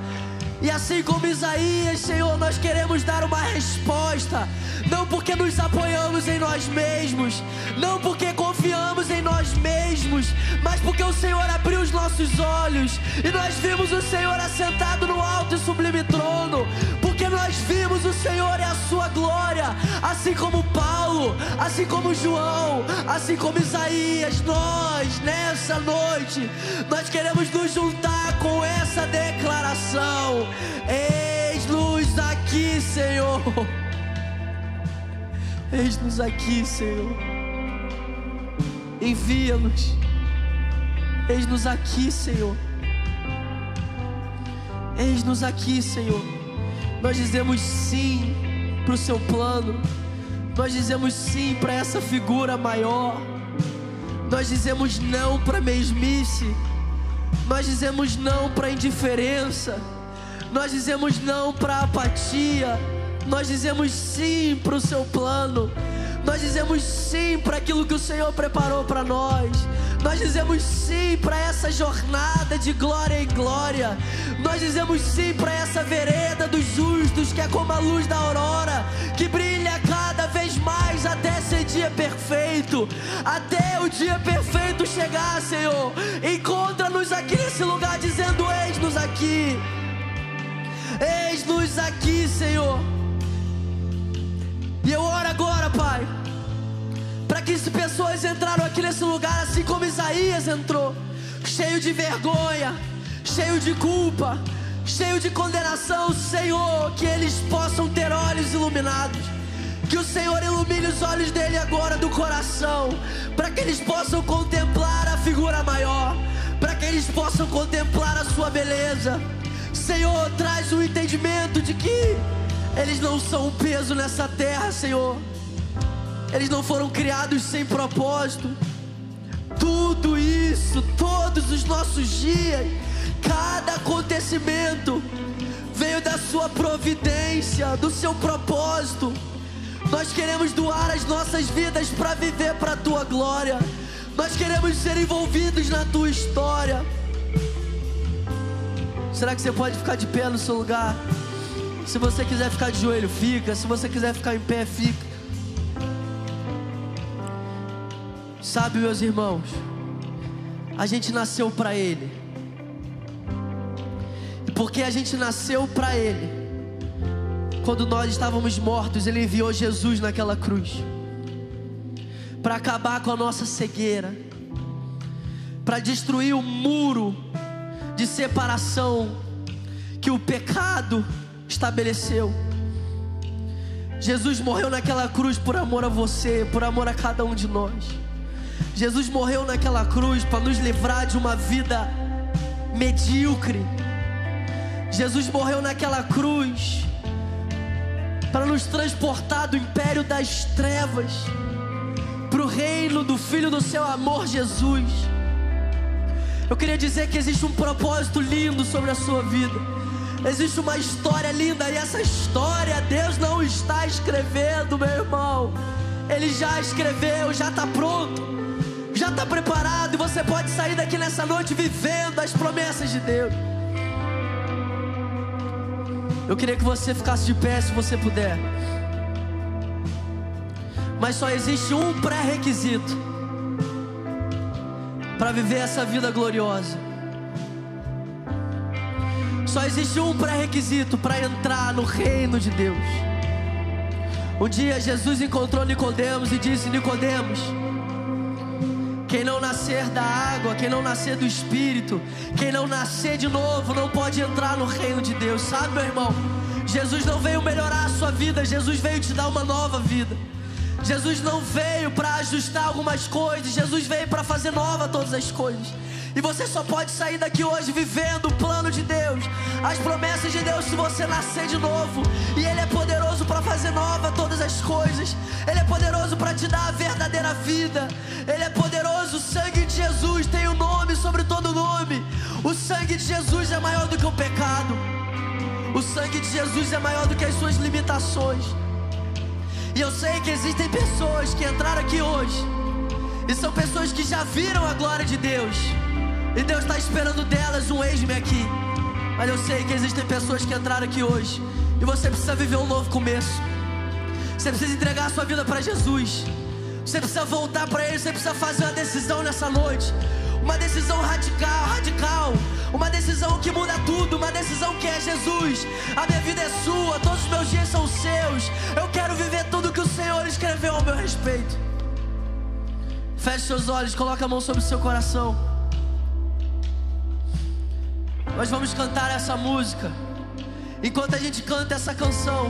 E assim como Isaías, Senhor, nós queremos dar uma resposta, não porque nos apoiamos em nós mesmos, não porque confiamos em nós mesmos, mas porque o Senhor abriu os nossos olhos e nós vimos o Senhor assentado no alto e sublime trono, porque nós vimos o Senhor e a sua glória, assim como Paulo, assim como João, assim como Isaías, nós nessa noite, nós queremos nos juntar com essa declaração. Eis-nos aqui, Senhor. Eis-nos aqui, Senhor. Envia-nos. Eis-nos aqui, Senhor. Eis-nos aqui, Senhor. Nós dizemos sim para o seu plano. Nós dizemos sim para essa figura maior. Nós dizemos não para mesmice. Nós dizemos não para indiferença. Nós dizemos não para apatia. Nós dizemos sim para o seu plano. Nós dizemos sim para aquilo que o Senhor preparou para nós. Nós dizemos sim para essa jornada de glória em glória. Nós dizemos sim para essa vereda dos justos, que é como a luz da aurora, que brilha mais até ser dia perfeito. Até o dia perfeito chegar, Senhor. Encontra-nos aqui nesse lugar, dizendo: Eis-nos aqui. Eis-nos aqui, Senhor. E eu oro agora, Pai, para que se pessoas entraram aqui nesse lugar, assim como Isaías entrou, cheio de vergonha, cheio de culpa, cheio de condenação, Senhor, que eles possam ter olhos iluminados. Que o Senhor ilumine os olhos dele agora do coração, para que eles possam contemplar a figura maior, para que eles possam contemplar a sua beleza. Senhor, traz o entendimento de que eles não são um peso nessa terra, Senhor. Eles não foram criados sem propósito. Tudo isso, todos os nossos dias, cada acontecimento veio da Sua providência, do Seu propósito. Nós queremos doar as nossas vidas para viver para a Tua glória. Nós queremos ser envolvidos na Tua história. Será que você pode ficar de pé no seu lugar? Se você quiser ficar de joelho, fica. Se você quiser ficar em pé, fica. Sabe, meus irmãos, a gente nasceu para Ele. E porque a gente nasceu para Ele, quando nós estávamos mortos, Ele enviou Jesus naquela cruz para acabar com a nossa cegueira, para destruir o muro de separação que o pecado estabeleceu. Jesus morreu naquela cruz por amor a você, por amor a cada um de nós. Jesus morreu naquela cruz para nos livrar de uma vida medíocre. Jesus morreu naquela cruz para nos transportar do império das trevas para o reino do Filho do seu amor, Jesus. Eu queria dizer que existe um propósito lindo sobre a sua vida. Existe uma história linda e essa história Deus não está escrevendo, meu irmão. Ele já escreveu, já está pronto, já está preparado e você pode sair daqui nessa noite vivendo as promessas de Deus. Eu queria que você ficasse de pé se você puder. Mas só existe um pré-requisito para viver essa vida gloriosa. Só existe um pré-requisito para entrar no reino de Deus. Um dia Jesus encontrou Nicodemos e disse: Nicodemos, quem não nascer da água, quem não nascer do Espírito, quem não nascer de novo, não pode entrar no reino de Deus. Sabe, meu irmão? Jesus não veio melhorar a sua vida, Jesus veio te dar uma nova vida. Jesus não veio para ajustar algumas coisas, Jesus veio para fazer nova todas as coisas. E você só pode sair daqui hoje vivendo o plano de Deus, as promessas de Deus se você nascer de novo. E Ele é poderoso para fazer nova todas as coisas. Ele é poderoso para te dar a verdadeira vida. Ele é poderoso. O sangue de Jesus tem o um nome sobre todo nome. O sangue de Jesus é maior do que o pecado. O sangue de Jesus é maior do que as suas limitações. E eu sei que existem pessoas que entraram aqui hoje. E são pessoas que já viram a glória de Deus. E Deus está esperando delas um ex-me aqui. Mas eu sei que existem pessoas que entraram aqui hoje. E você precisa viver um novo começo. Você precisa entregar a sua vida para Jesus. Você precisa voltar para Ele. Você precisa fazer uma decisão nessa noite. Uma decisão radical, radical. Uma decisão que muda tudo. Uma decisão que é Jesus. A minha vida é sua. Todos os meus dias são seus. Eu quero viver tudo que o Senhor escreveu ao meu respeito. Feche seus olhos. Coloque a mão sobre o seu coração. Nós vamos cantar essa música. Enquanto a gente canta essa canção,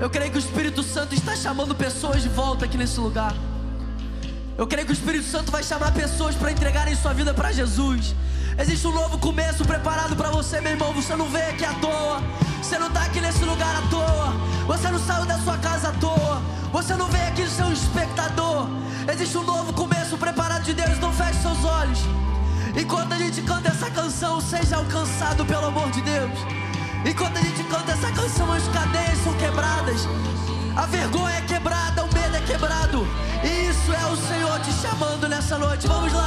eu creio que o Espírito Santo está chamando pessoas de volta aqui nesse lugar. Eu creio que o Espírito Santo vai chamar pessoas para entregarem sua vida para Jesus. Existe um novo começo preparado para você, meu irmão. Você não veio aqui à toa. Você não está aqui nesse lugar à toa. Você não saiu da sua casa à toa. Você não veio aqui ser um espectador. Existe um novo começo preparado de Deus. Então feche seus olhos. Enquanto a gente canta essa canção, seja alcançado pelo amor de Deus. Enquanto a gente canta essa canção, as cadeias são quebradas, a vergonha é quebrada, o medo é quebrado. E isso é o Senhor te chamando nessa noite. Vamos lá.